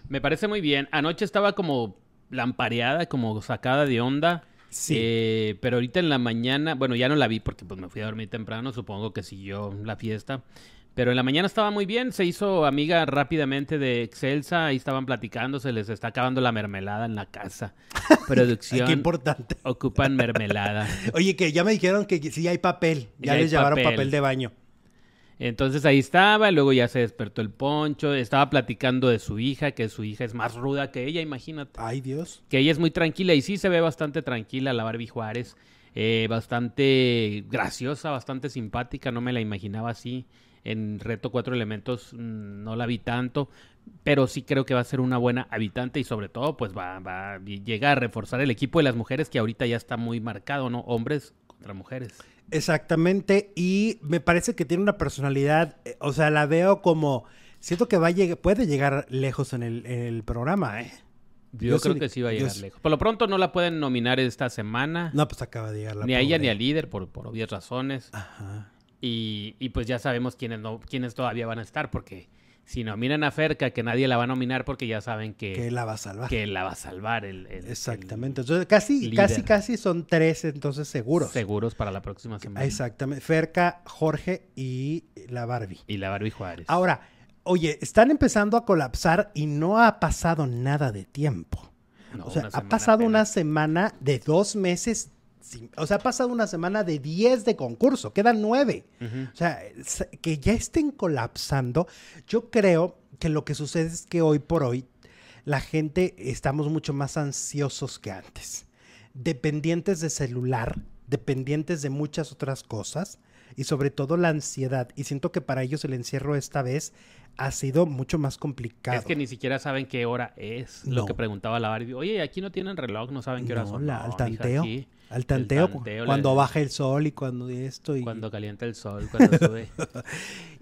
Me parece muy bien. Anoche estaba como lampareada, como sacada de onda. Sí. Eh, pero ahorita en la mañana, bueno, ya no la vi porque pues me fui a dormir temprano, supongo que siguió la fiesta. Pero en la mañana estaba muy bien, se hizo amiga rápidamente de Excelsa, ahí estaban platicando, se les está acabando la mermelada en la casa. Producción, qué importante. ocupan mermelada. Oye, que ya me dijeron que sí hay papel. Ya, les llevaron papel. papel de baño. Entonces ahí estaba, luego ya se despertó el poncho, estaba platicando de su hija, que su hija es más ruda que ella, imagínate. Ay, Dios. que ella es muy tranquila y sí se ve bastante tranquila la Barbie Juárez, eh, bastante graciosa, bastante simpática, no me la imaginaba así. En Reto Cuatro Elementos mm, no la vi tanto, pero sí creo que va a ser una buena habitante y sobre todo pues va, va llega a reforzar el equipo de las mujeres que ahorita ya está muy marcado, ¿no? Hombres contra mujeres. Exactamente, y me parece que tiene una personalidad, eh, o sea, la veo como, siento que va a lleg- puede llegar lejos en el, en el programa, ¿eh? Yo, Yo creo sí- que sí va a llegar lejos. Por lo pronto no la pueden nominar esta semana, No, pues acaba de llegar la ni a ella ni al líder por, por obvias razones. Ajá. Y, y pues ya sabemos quiénes, no, quiénes todavía van a estar, porque si nominan a Ferca, que nadie la va a nominar porque ya saben que, Que la va a salvar. que la va a salvar. El, el- Exactamente. Entonces, casi, líder. casi, casi son tres, entonces seguros. seguros para la próxima semana. Exactamente. Ferca, Jorge y la Barbie. Y la Barbie Juárez. Ahora, oye, están empezando a colapsar y no ha pasado nada de tiempo. No, o sea, ha pasado una semana de dos meses. Sin- o sea, ha pasado una semana de 10 de concurso. Quedan nueve. Ujú. O sea, que ya estén colapsando. Yo creo que lo que sucede es que hoy por hoy la gente estamos mucho más ansiosos que antes. Dependientes de celular, dependientes de muchas otras cosas y sobre todo la ansiedad. Y siento que para ellos el encierro esta vez ha sido mucho más complicado. Es que ni siquiera saben qué hora es. No. Lo que preguntaba la Barbie. Oye, aquí no tienen reloj, no saben qué hora No, son. la- No, al tanteo. Al tanteo, cuando baja el sol y cuando esto. Y, Cuando calienta el sol, cuando sube.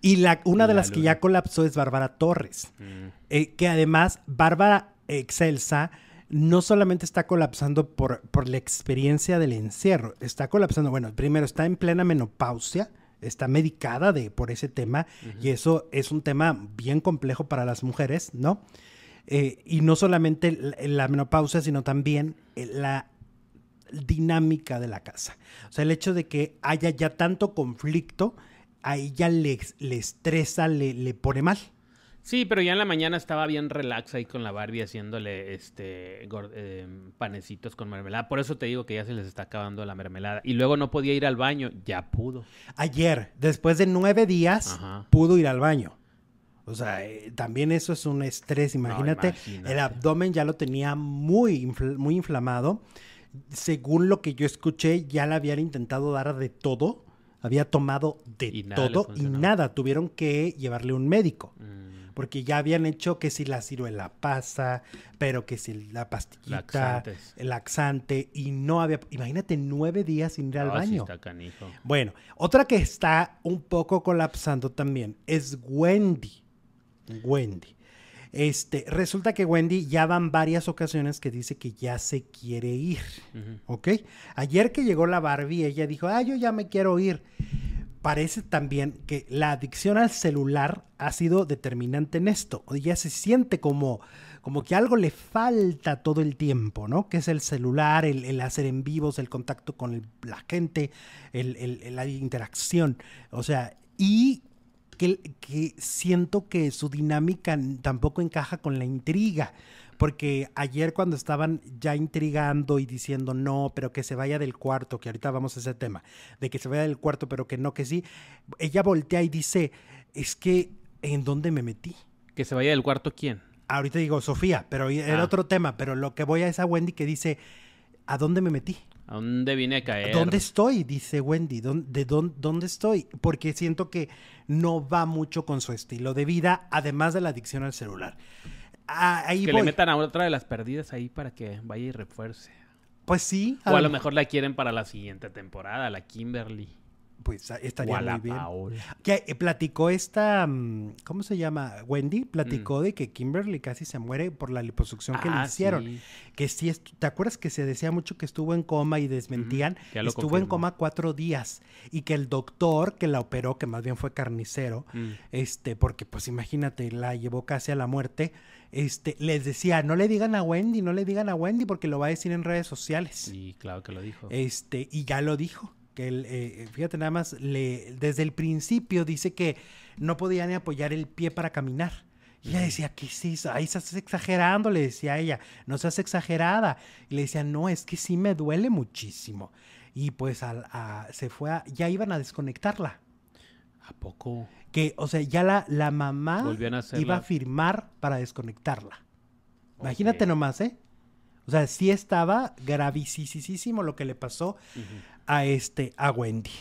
y la, una de La las que ya colapsó es Bárbara Torres. Mm. Eh, que además Bárbara Excelsa no solamente está colapsando por, por la experiencia del encierro, está colapsando, bueno, primero está en plena menopausia, está medicada de, por ese tema y eso es un tema bien complejo para las mujeres, ¿no? Eh, y no solamente la, la menopausia, sino también eh, la dinámica de la casa. O sea, el hecho de que haya ya tanto conflicto, a ella le, le estresa, le, le pone mal. Sí, pero ya en la mañana estaba bien relax ahí con la Barbie haciéndole este eh, panecitos con mermelada. Por eso te digo que ya se les está acabando la mermelada. Y luego no podía ir al baño, ya pudo. Ayer, después de nueve días, Ajá. pudo ir al baño. O sea, eh, también eso es un estrés. Imagínate, imagínate. el abdomen ya lo tenía muy, infl- muy inflamado. Según lo que yo escuché, ya le habían intentado dar de todo. Había tomado de Y todo y nada. Tuvieron que llevarle un médico. Mm, Porque ya habían hecho que si la ciruela pasa, pero que si la pastillita, Laxantes. el laxante, y no había. Imagínate nueve días sin ir al ah, sí baño. está canijo. Bueno, otra que está un poco colapsando también es Wendy. Wendy. Este, resulta que Wendy ya van varias ocasiones que dice que ya se quiere ir. ¿Ok? Ayer que llegó la Barbie, ella dijo, ah, yo ya me quiero ir. Parece también que la adicción al celular ha sido determinante en esto. Ella se siente como, como que algo le falta todo el tiempo, ¿no? Que es el celular, el, hacer en vivos, el contacto con la gente, la interacción. O sea, y que, siento que su dinámica tampoco encaja con la intriga. Porque ayer cuando estaban ya intrigando y diciendo no, pero que se vaya del cuarto, que ahorita vamos a ese tema, de que se vaya del cuarto, pero que no, que sí, ella voltea y dice, es que, ¿en dónde me metí? Que se vaya del cuarto, ¿quién? Ahorita digo Sofía, pero era Ah. otro tema, pero lo que voy a esa Wendy que dice, ¿a dónde me metí? ¿A dónde vine a caer? ¿Dónde estoy? Dice Wendy. ¿Dónde, de dónde, dónde estoy? Porque siento que no va mucho con su estilo de vida, además de la adicción al celular. Ah, ahí Que voy. le metan a otra de las perdidas ahí para que vaya y refuerce. Pues sí. O a lo mejor la quieren para la siguiente temporada, la Kimberly. Pues ah, estaría muy bien. Paola. Que eh, platicó esta, mm, ¿cómo se llama? Wendy Mm. platicó de que Kimberly casi se muere por la liposucción que le Ah, hicieron. sí. Que sí, ¿te acuerdas que se decía mucho que estuvo en coma y desmentían? estuvo en coma cuatro días y que el doctor que la operó, que más bien fue carnicero, Mm. este, porque pues imagínate, la llevó casi a la muerte, este, les decía, no le digan a Wendy, no le digan a Wendy porque lo va a decir en redes sociales. Sí, claro que lo dijo. Este, y ya lo dijo. Que él, eh, fíjate nada más, le, desde el principio dice que no podía ni apoyar el pie para caminar. Y ella decía, ¿qué es eso? Ahí estás exagerando, le decía a ella, no seas exagerada. Y le decía, no, es que sí me duele muchísimo. Y pues a- se fue a, ya iban a desconectarla. ¿A poco? Que, o sea, ya la, la mamá a iba a firmar para desconectarla. Imagínate nomás, ¿eh? O sea, sí estaba gravísimo lo que le pasó a este, a Wendy.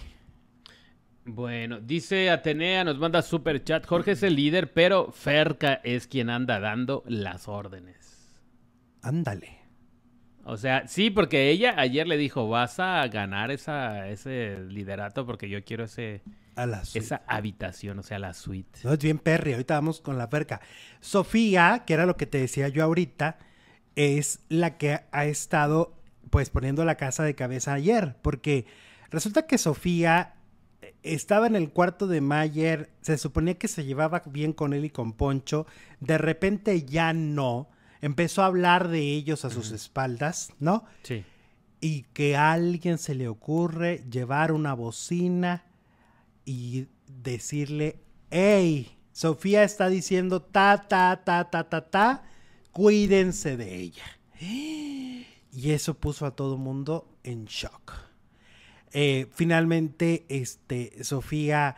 Bueno, dice Atenea, nos manda super chat. Jorge es el líder, pero Ferca es quien anda dando las órdenes. Ándale. O sea, sí, porque ella ayer le dijo, vas a ganar esa, ese liderato porque yo quiero ese, A la suite. esa habitación, o sea, la suite. No, es bien perri, ahorita vamos con la perca. Sofía, que era lo que te decía yo ahorita, es la que ha estado pues poniendo la casa de cabeza ayer, porque resulta que Sofía eh, estaba en el cuarto de Mayer, se suponía que se llevaba bien con él y con Poncho, de repente ya no, empezó a hablar de ellos a sus espaldas, ¿no? Sí. y que a alguien se le ocurre llevar una bocina y decirle, hey, Sofía está diciendo ta, ta, ta, ta, ta, ta, cuídense de ella. Y eso puso a todo mundo en shock. Eh, finalmente, este, Sofía,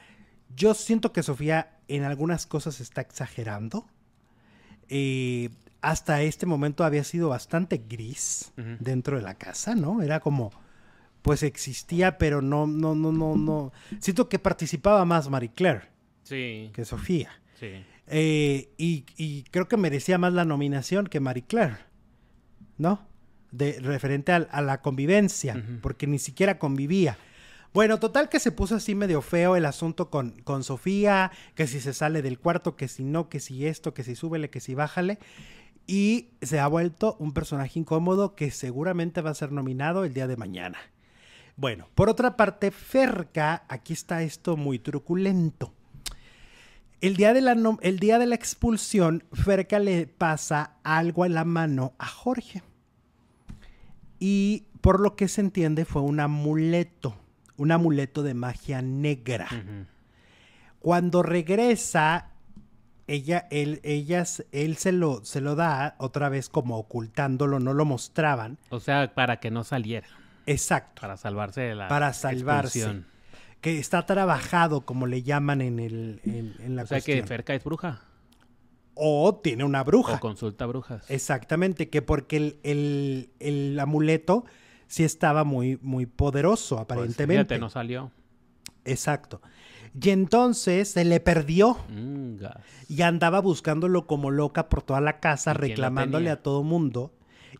yo siento que Sofía en algunas cosas está exagerando. Eh, hasta este momento había sido bastante gris dentro de la casa, ¿no? Era como, pues existía, pero no, no, no, no, no. Siento que participaba más Marie Claire Sí. que Sofía. Sí. Eh, y, y creo que merecía más la nominación que Marie Claire, ¿no? De, referente a, la convivencia, porque ni siquiera convivía. Bueno, total que se puso así medio feo el asunto con, con Sofía, que si se sale del cuarto, que si no, que si esto, que si súbele, que si bájale. Y se ha vuelto un personaje incómodo que seguramente va a ser nominado el día de mañana. Bueno, por otra parte, Ferca, aquí está esto muy truculento. El día, de la el día de la expulsión, Ferca le pasa algo en la mano a Jorge. Y por lo que se entiende fue un amuleto, un amuleto de magia negra. Cuando regresa, ella, él, ellas, él se lo, se lo da otra vez como ocultándolo, no lo mostraban. O sea, para que no saliera, Exacto. para salvarse de la Para salvarse. expulsión. Que está trabajado, como le llaman en, el, en, en la O sea que. Ferca es bruja. O tiene una bruja. O consulta brujas. Exactamente, que porque el, el- el amuleto sí estaba muy, muy poderoso, Pues, aparentemente. fíjate, no salió. Exacto. Y entonces se le perdió Mm, y andaba buscándolo como loca por toda la casa, ¿Y quién lo reclamándole a todo mundo.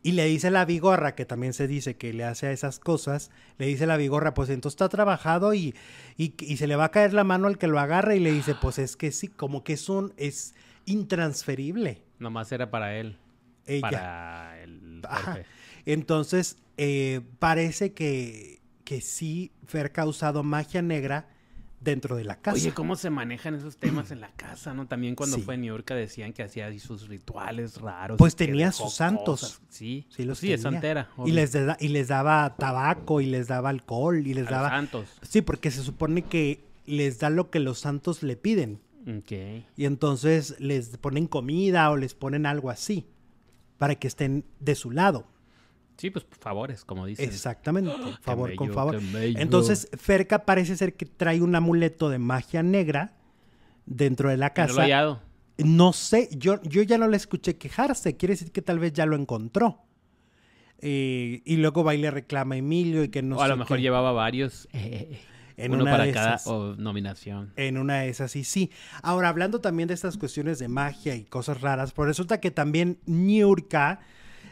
Y le dice la vigorra, que también se dice que le hace a esas cosas, le dice la vigorra, pues entonces está trabajado y, y, y se le va a caer la mano al que lo agarre y le dice, pues es que sí, como que es un, es intransferible. Nomás era para él. Ella. Para el Ajá. Entonces, eh, parece que, que sí, Ferca ha usado magia negra dentro de la casa. Oye, ¿cómo se manejan esos temas en la casa, no? También cuando Sí. fue en New York decían que hacía sus rituales raros. Pues tenía sus santos. cosas. Sí, Sí, los sí, es santera. y les, da- y les daba tabaco y les daba alcohol y les A los daba... santos. Sí, porque se supone que les da lo que los santos le piden. Y entonces les ponen comida o les ponen algo así. para que estén de su lado. Sí, pues favores, como dicen. Exactamente, favor con favor. Entonces, Ferca parece ser que trae un amuleto de magia negra dentro de la No lo casa. hallado. No sé, yo, yo ya no le escuché quejarse, quiere decir que tal vez ya lo encontró. Eh, y luego va y le reclama a Emilio y que no o a sé lo mejor qué. llevaba varios. eh, En uno una para de cada esas. o, nominación. En una de esas, sí, sí. Ahora, hablando también de estas cuestiones de magia y cosas raras, pues resulta que también Niurka,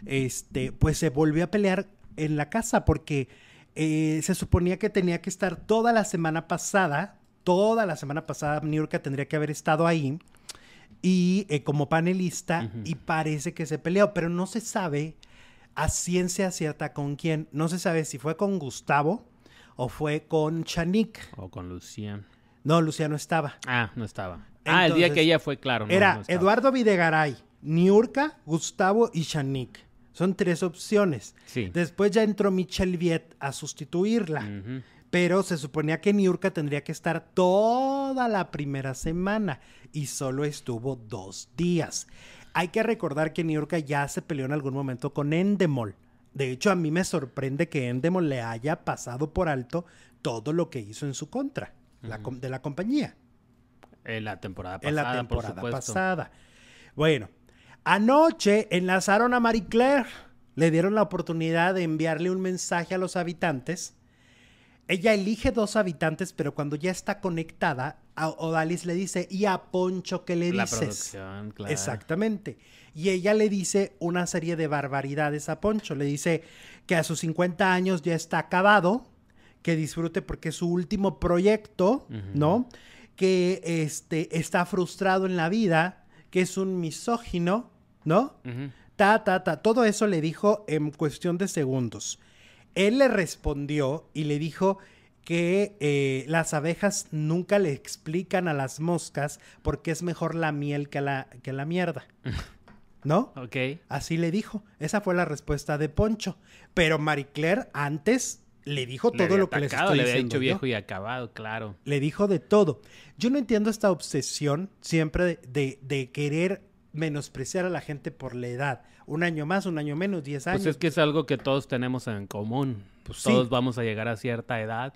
este, pues se volvió a pelear en la casa porque eh, se suponía que tenía que estar toda la semana pasada, toda la semana pasada Niurka tendría que haber estado ahí y eh, como panelista y parece que se peleó, pero no se sabe a ciencia cierta con quién. No se sabe si fue con Gustavo o fue con Chanik. O con Lucía. No, Luciano estaba. Ah, no estaba. ah, el día que ella fue, claro. no, Era no. Eduardo Videgaray, Niurka, Gustavo y Shanik. Son tres opciones. Sí. Después ya entró Michelle Viet a sustituirla. Pero se suponía que Niurka tendría que estar toda la primera semana y solo estuvo dos días. Hay que recordar que Niurka ya se peleó en algún momento con Endemol. De hecho, a mí me sorprende que Endemol le haya pasado por alto todo lo que hizo en su contra la com- de la compañía En la temporada pasada, en la por temporada supuesto. pasada. Bueno, anoche enlazaron a Marie Claire. Le dieron la oportunidad de enviarle un mensaje a los habitantes. Ella elige dos habitantes, pero cuando ya está conectada, a Odalis le dice, ¿y a Poncho qué le La dices? producción, claro. Exactamente. Y ella le dice una serie de barbaridades a Poncho. Le dice que a sus 50 años ya está acabado, que disfrute porque es su último proyecto. ¿no? Que este, está frustrado en la vida, que es un misógino, ¿no? Ujú. Ta, ta, ta. Todo eso le dijo en cuestión de segundos. Él le respondió y le dijo que eh, las abejas nunca le explican a las moscas por qué es mejor la miel que la, que la mierda. ¿No? Ok. Así le dijo. Esa fue la respuesta de Poncho. Pero Marie Claire antes le dijo Le todo lo que les estoy Le había diciendo dicho viejo y acabado, claro. Le dijo de todo. Yo no entiendo esta obsesión siempre de, de- de querer menospreciar a la gente por la edad. Un año más, un año menos, 10 años. Pues es que es algo que todos tenemos en común. Pues Sí. todos vamos a llegar a cierta edad.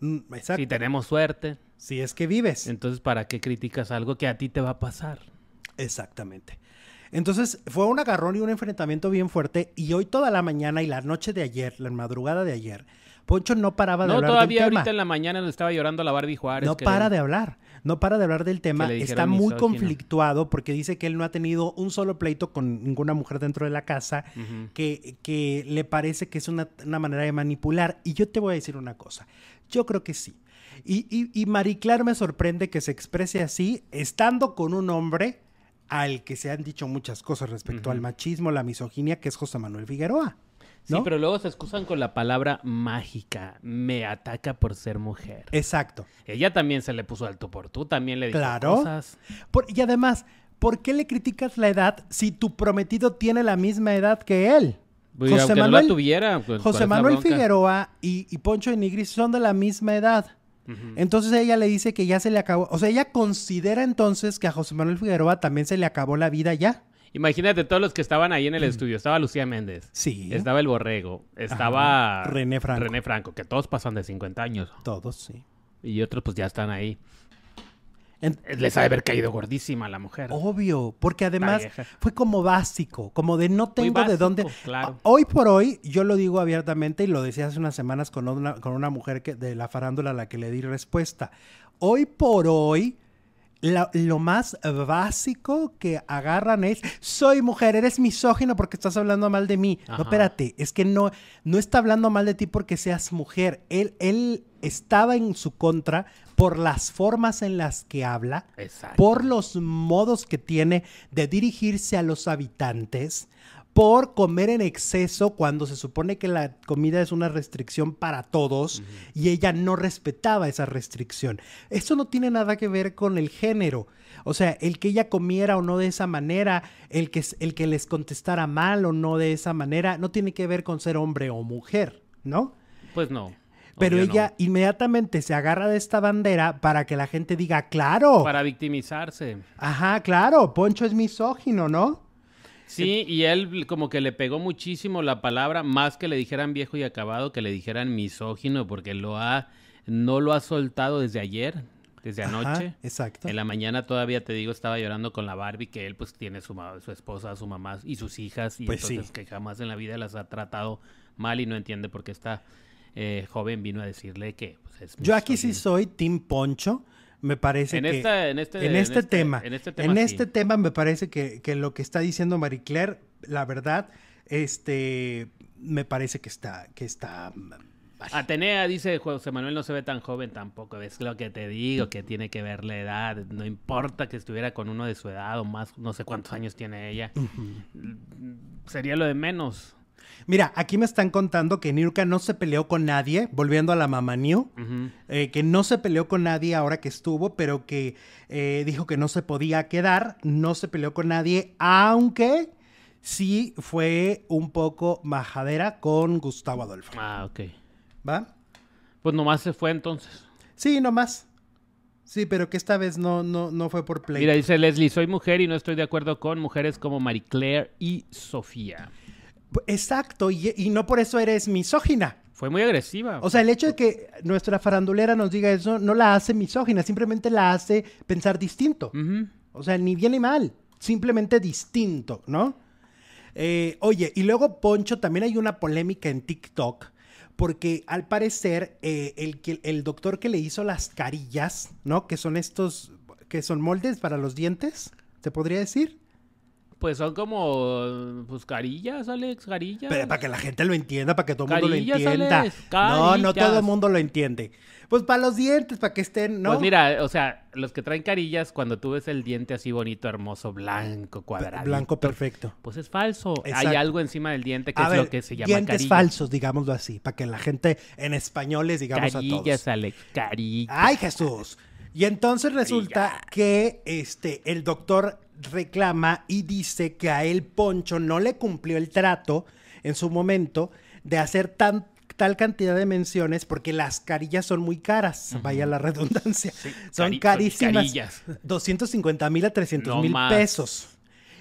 Mm, Exacto. Si tenemos suerte. Si es que vives. Entonces, ¿para qué criticas algo que a ti te va a pasar? Exactamente. Entonces fue un agarrón y un enfrentamiento bien fuerte. Y hoy toda la mañana y la noche de ayer, la madrugada de ayer, Poncho no paraba de No, hablar todavía del tema. ahorita en la mañana le estaba llorando a la Barbie Juárez. No para le- de hablar, no para de hablar del tema. Está muy misógino. conflictuado porque dice que él no ha tenido un solo pleito con ninguna mujer dentro de la casa, Ujú. que, que le parece que es una, una manera de manipular. Y yo te voy a decir una cosa, yo creo que sí. Y, y, y Marie Claire me sorprende que se exprese así, estando con un hombre al que se han dicho muchas cosas respecto al machismo, la misoginia, que es José Manuel Figueroa. Sí, pero luego se excusan con la palabra mágica. Me ataca por ser mujer. Exacto. Ella también se le puso alto por tú, también le dijo Claro. cosas. Por- y además, ¿por qué le criticas la edad si tu prometido tiene la misma edad que él? Pues, aunque no la tuviera, pues, ¿cuál José Manuel? Figueroa y, y Poncho de Nigris son de la misma edad. Entonces ella le dice que ya se le acabó. O sea, ella considera entonces que a José Manuel Figueroa también se le acabó la vida ya. Imagínate todos los que estaban ahí en el estudio. Estaba Lucía Méndez. Sí. Estaba el Borrego. Estaba René Franco. René Franco, que todos pasan de 50 años. Todos, sí. Y otros pues ya están ahí. Les ha de haber caído gordísima la mujer. Obvio, porque además fue como básico, como de no tengo de dónde. claro. Hoy por hoy, yo lo digo abiertamente y lo decía hace unas semanas con una, con una mujer que, de la farándula a la que le di respuesta. Hoy por hoy, la- lo más básico que agarran es: soy mujer, eres misógino porque estás hablando mal de mí. Ajá. No, espérate, es que no, no está hablando mal de ti porque seas mujer. Él, él estaba en su contra por las formas en las que habla Exacto. por los modos que tiene de dirigirse a los habitantes, por comer en exceso cuando se supone que la comida es una restricción para todos y ella no respetaba esa restricción. Eso no tiene nada que ver con el género. O sea, el que ella comiera o no de esa manera, el que, el que les contestara mal o no de esa manera, no tiene que ver con ser hombre o mujer, ¿no? Pues no. Pero obvio no. ella inmediatamente se agarra de esta bandera para que la gente diga, claro. Para victimizarse. Ajá, claro, Poncho es misógino, ¿no? Sí, y él como que le pegó muchísimo la palabra, más que le dijeran viejo y acabado, que le dijeran misógino, porque lo ha, no lo ha soltado desde ayer, desde Ajá, anoche. exacto. En la mañana todavía te digo, estaba llorando con la Barbie, que él pues tiene su, su esposa, su mamá y sus hijas, y Pues entonces sí. que jamás en la vida las ha tratado mal y no entiende por qué esta eh, joven vino a decirle que pues, es Yo aquí sí soy Team Poncho. Me parece En que esta- en este- en en este tema, en este tema en sí. este tema me parece que, que lo que está diciendo Marie Claire, la verdad, este, me parece que está, que está. Atenea dice, José Manuel no se ve tan joven tampoco, ves lo que te digo, que tiene que ver la edad, no importa que estuviera con uno de su edad o más, no sé cuántos años tiene ella, sería lo de menos. Mira, aquí me están contando que Niurka no se peleó con nadie, volviendo a la mamá New, eh, que no se peleó con nadie ahora que estuvo, pero que eh, dijo que no se podía quedar, no se peleó con nadie, aunque sí fue un poco majadera con Gustavo Adolfo. Ah, ok. ¿Va? Pues nomás se fue entonces. Sí, nomás. Sí, pero que esta vez no, no, no fue por play. Mira, dice Leslie, soy mujer y no estoy de acuerdo con mujeres como Marie Claire y Sofía. Exacto, y, y no por eso eres misógina. Fue muy agresiva. O sea, el hecho de que nuestra farandulera nos diga eso no la hace misógina, simplemente la hace pensar distinto. O sea, ni bien ni mal, simplemente distinto, ¿no? Eh, oye, y luego Poncho, también hay una polémica en TikTok, porque al parecer eh, el, el doctor que le hizo las carillas, ¿no? Que son estos, que son moldes para los dientes, ¿se podría decir? Pues son como, pues carillas, Alex, carillas. Pero para que la gente lo entienda, para que todo el mundo lo Carillas, entienda. Alex, No, no todo carillas. el mundo lo entiende. Pues para los dientes, para que estén, ¿no? Pues mira, o sea, los que traen carillas, cuando tú ves el diente así bonito, hermoso, blanco, cuadrado. Blanco perfecto. Pues es falso. Exacto. Hay algo encima del diente que A es ver, lo que se llama dientes carilla. falsos, digámoslo así, para que la gente en español les digamos a Carillas, todos. Alex, carillas. ¡Ay, Jesús! Y entonces resulta que este, el doctor reclama y dice que a él Poncho no le cumplió el trato en su momento de hacer tan, tal cantidad de menciones porque las carillas son muy caras, vaya la redundancia. son cari- carísimas. carillas. 250 mil a 300 No mil pesos.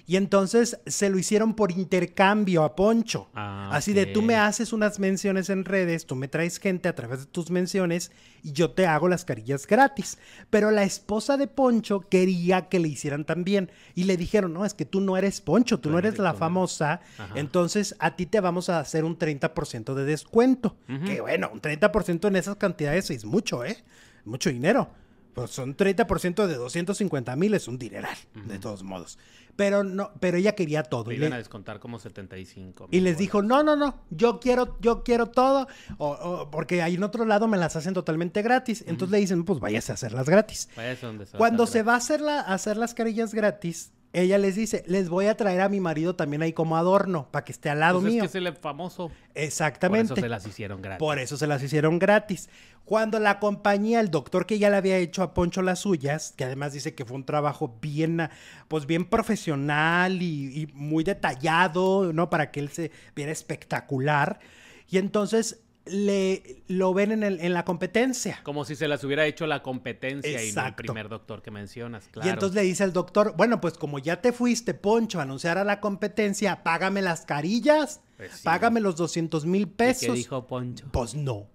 Y entonces se lo hicieron por intercambio a Poncho. Ah, Así de tú me haces unas menciones en redes, tú me traes gente a través de tus menciones y yo te hago las carillas gratis. Pero la esposa de Poncho quería que le hicieran también. Y le dijeron, no, es que tú no eres Poncho, tú no eres la famosa. Ajá. Entonces a ti te vamos a hacer un 30% de descuento. Que bueno, un 30% en esas cantidades es mucho, ¿eh? Mucho dinero. Pues son 30% de 250 mil, es un dineral, de todos modos. Pero no, pero ella quería todo. Le y iban a descontar como 75. y les dijo, no, no, no, yo quiero, yo quiero todo, o, o- porque ahí en otro lado me las hacen totalmente gratis. Entonces le dicen, pues váyase a hacerlas gratis. Váyase donde se Cuando se va a hacer, la- a hacer las carillas gratis, ella les dice, les voy a traer a mi marido también ahí como adorno, para que esté al lado Pues mío. Es que es el famoso. Por Exactamente. eso se las hicieron gratis. Por eso se las hicieron gratis. Cuando la compañía, el doctor que ya le había hecho a Poncho las suyas, que además dice que fue un trabajo bien, pues bien profesional y, y muy detallado, ¿no? Para que él se viera espectacular. Y entonces le lo ven en, el- en la competencia. Como si se las hubiera hecho la competencia y no el primer doctor que mencionas, claro. Y entonces le dice al doctor, bueno, pues como ya te fuiste, Poncho, a anunciar a la competencia, págame las carillas, Pues sí. págame los 200 mil ¿Y pesos. qué dijo Poncho? Pues no.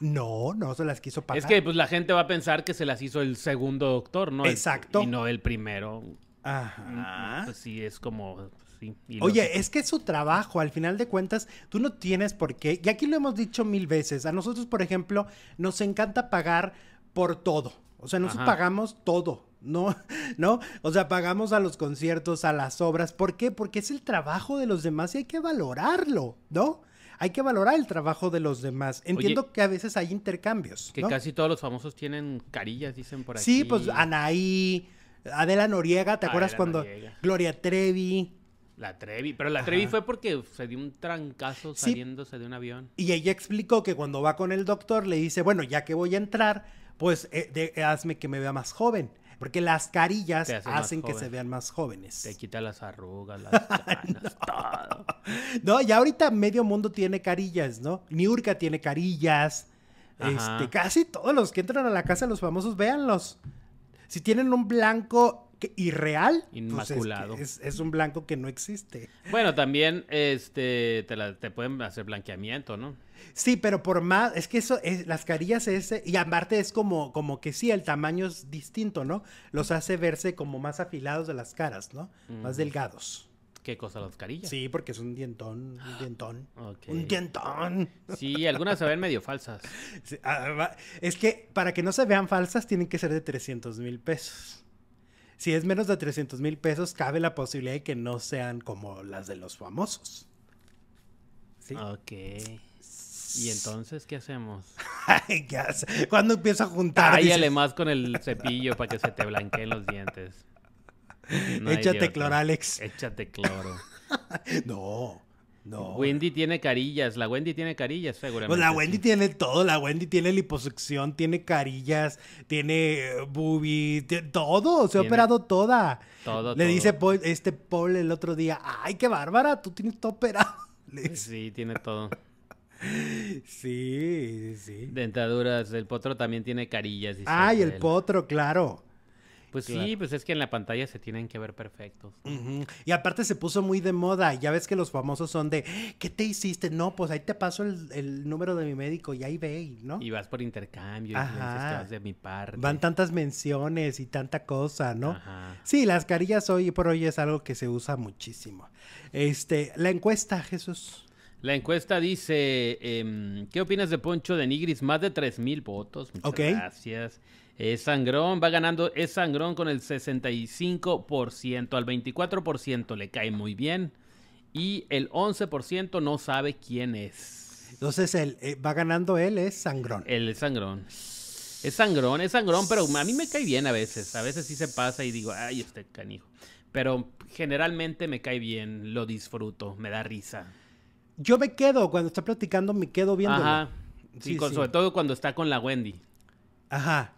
No, no se las quiso pagar. Es que pues la gente va a pensar que se las hizo el segundo doctor, ¿no? El- Exacto. y no el primero. Ajá. Pues sí, es como... sí, y Oye, es que es su trabajo, al final de cuentas, tú no tienes por qué, y aquí lo hemos dicho mil veces, a nosotros, por ejemplo, nos encanta pagar por todo, o sea, nosotros Ajá. pagamos todo, ¿no? ¿No? O sea, pagamos a los conciertos, a las obras, ¿por qué? Porque es el trabajo de los demás y hay que valorarlo, ¿no? Hay que valorar el trabajo de los demás. Entiendo que a veces hay intercambios. Que ¿no? casi todos los famosos tienen carillas, dicen por aquí. Sí, pues Anaí, Adela Noriega, ¿te acuerdas Adela cuando Noriega. Gloria Trevi? La Trevi. Pero la Trevi fue porque se dio un trancazo Sí. saliéndose de un avión. Y ella explicó que cuando va con el doctor le dice, bueno, ya que voy a entrar, pues eh, de- hazme que me vea más joven. Porque las carillas hacen que se vean más jóvenes. Te quita las arrugas, las canas, todo. No, ya ahorita medio mundo tiene carillas, ¿no? Niurka tiene carillas. Ajá. Este, casi todos los que entran a la casa de los famosos, véanlos. Si tienen un blanco que irreal, pues Inmaculado. es, que es- es un blanco que no existe. Bueno, también este te, la- te pueden hacer blanqueamiento, ¿no? Sí, pero por más, es que eso, es, las carillas ese, y aparte es como, como que sí, el tamaño es distinto, ¿no? Los hace verse como más afilados de las caras, ¿no? Más delgados. ¿Qué cosa las carillas? Sí, porque es un dientón, un dientón. Un dientón. Sí, algunas se ven medio falsas. Sí, ah, Es que para que no se vean falsas tienen que ser de 300 mil pesos. Si es menos de 300 mil pesos, cabe la posibilidad de que no sean como las de los famosos. ¿Sí? Ok. ¿Y entonces qué hacemos? Ay, ¿qué hace? ¿Cuándo empiezo a juntar? Cállale Dices, más con el cepillo para que se te blanqueen los dientes. No Échate otra. cloralex. Échate cloro. No, no. Wendy tiene carillas. La Wendy tiene carillas, seguramente. Pues la sí. Wendy tiene todo, la Wendy tiene liposucción, tiene carillas, tiene eh, boobie, tiene todo, se ha operado toda. todo, Le todo. dice Paul- este Paul el otro día, ay, qué bárbara, tú tienes todo operado. Sí, tiene todo. Sí, sí. Dentaduras. El potro también tiene carillas. Ay, el potro, claro. Pues sí, pues es que en la pantalla se tienen que ver perfectos. Y aparte se puso muy de moda. Ya ves que los famosos son de, ¿qué te hiciste? No, pues ahí te paso el, el número de mi médico y ahí ve, ¿no? Y vas por intercambio y que Ajá. vas de mi parte. Van tantas menciones y tanta cosa, ¿no? Ajá. Sí, las carillas hoy por hoy es algo que se usa muchísimo. Este, la encuesta, Jesús. La encuesta dice, em, ¿qué opinas de Poncho de Nigris? Más de 3.000 votos. Muchas gracias. Es Sangrón, va ganando Es Sangrón con el 65%. Al 24% le cae muy bien. Y el 11% no sabe quién es. Entonces, el, eh, va ganando él, es sangrón. El es Sangrón. Es Sangrón, es Sangrón, pero a mí me cae bien a veces. A veces sí se pasa y digo, ay, este canijo. Pero generalmente me cae bien, lo disfruto, me da risa. Yo me quedo, cuando está platicando, me quedo viéndolo. Ajá. Sí, Sí, con- sí. sobre todo cuando está con la Wendy. Ajá.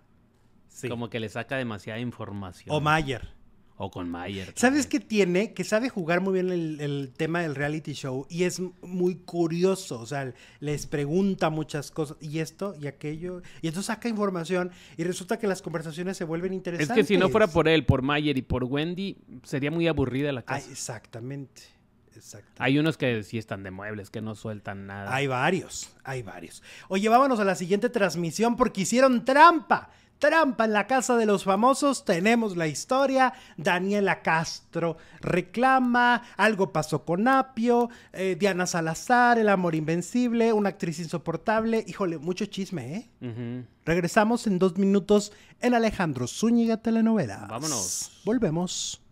Sí. Como que le saca demasiada información. O Mayer. O con Mayer. ¿Sabes qué tiene? Que sabe jugar muy bien el, el tema del reality show y es muy curioso. O sea, les pregunta muchas cosas y esto y aquello. Y entonces saca información y resulta que las conversaciones se vuelven Es interesantes. que si no fuera por él, por Mayer y por Wendy, sería muy aburrida la Ay, casa. exactamente. Exacto. Hay unos que sí están de muebles, que no sueltan nada. Hay varios, hay varios. Oye, vámonos a la siguiente transmisión porque hicieron trampa. Trampa en la casa de los famosos. Tenemos la historia. Daniela Castro reclama. Algo pasó con Apio. eh, Diana Salazar, El amor invencible. Una actriz insoportable. Híjole, mucho chisme, ¿eh? Regresamos en dos minutos en Alejandro Zúñiga Telenovela. Vámonos. Volvemos.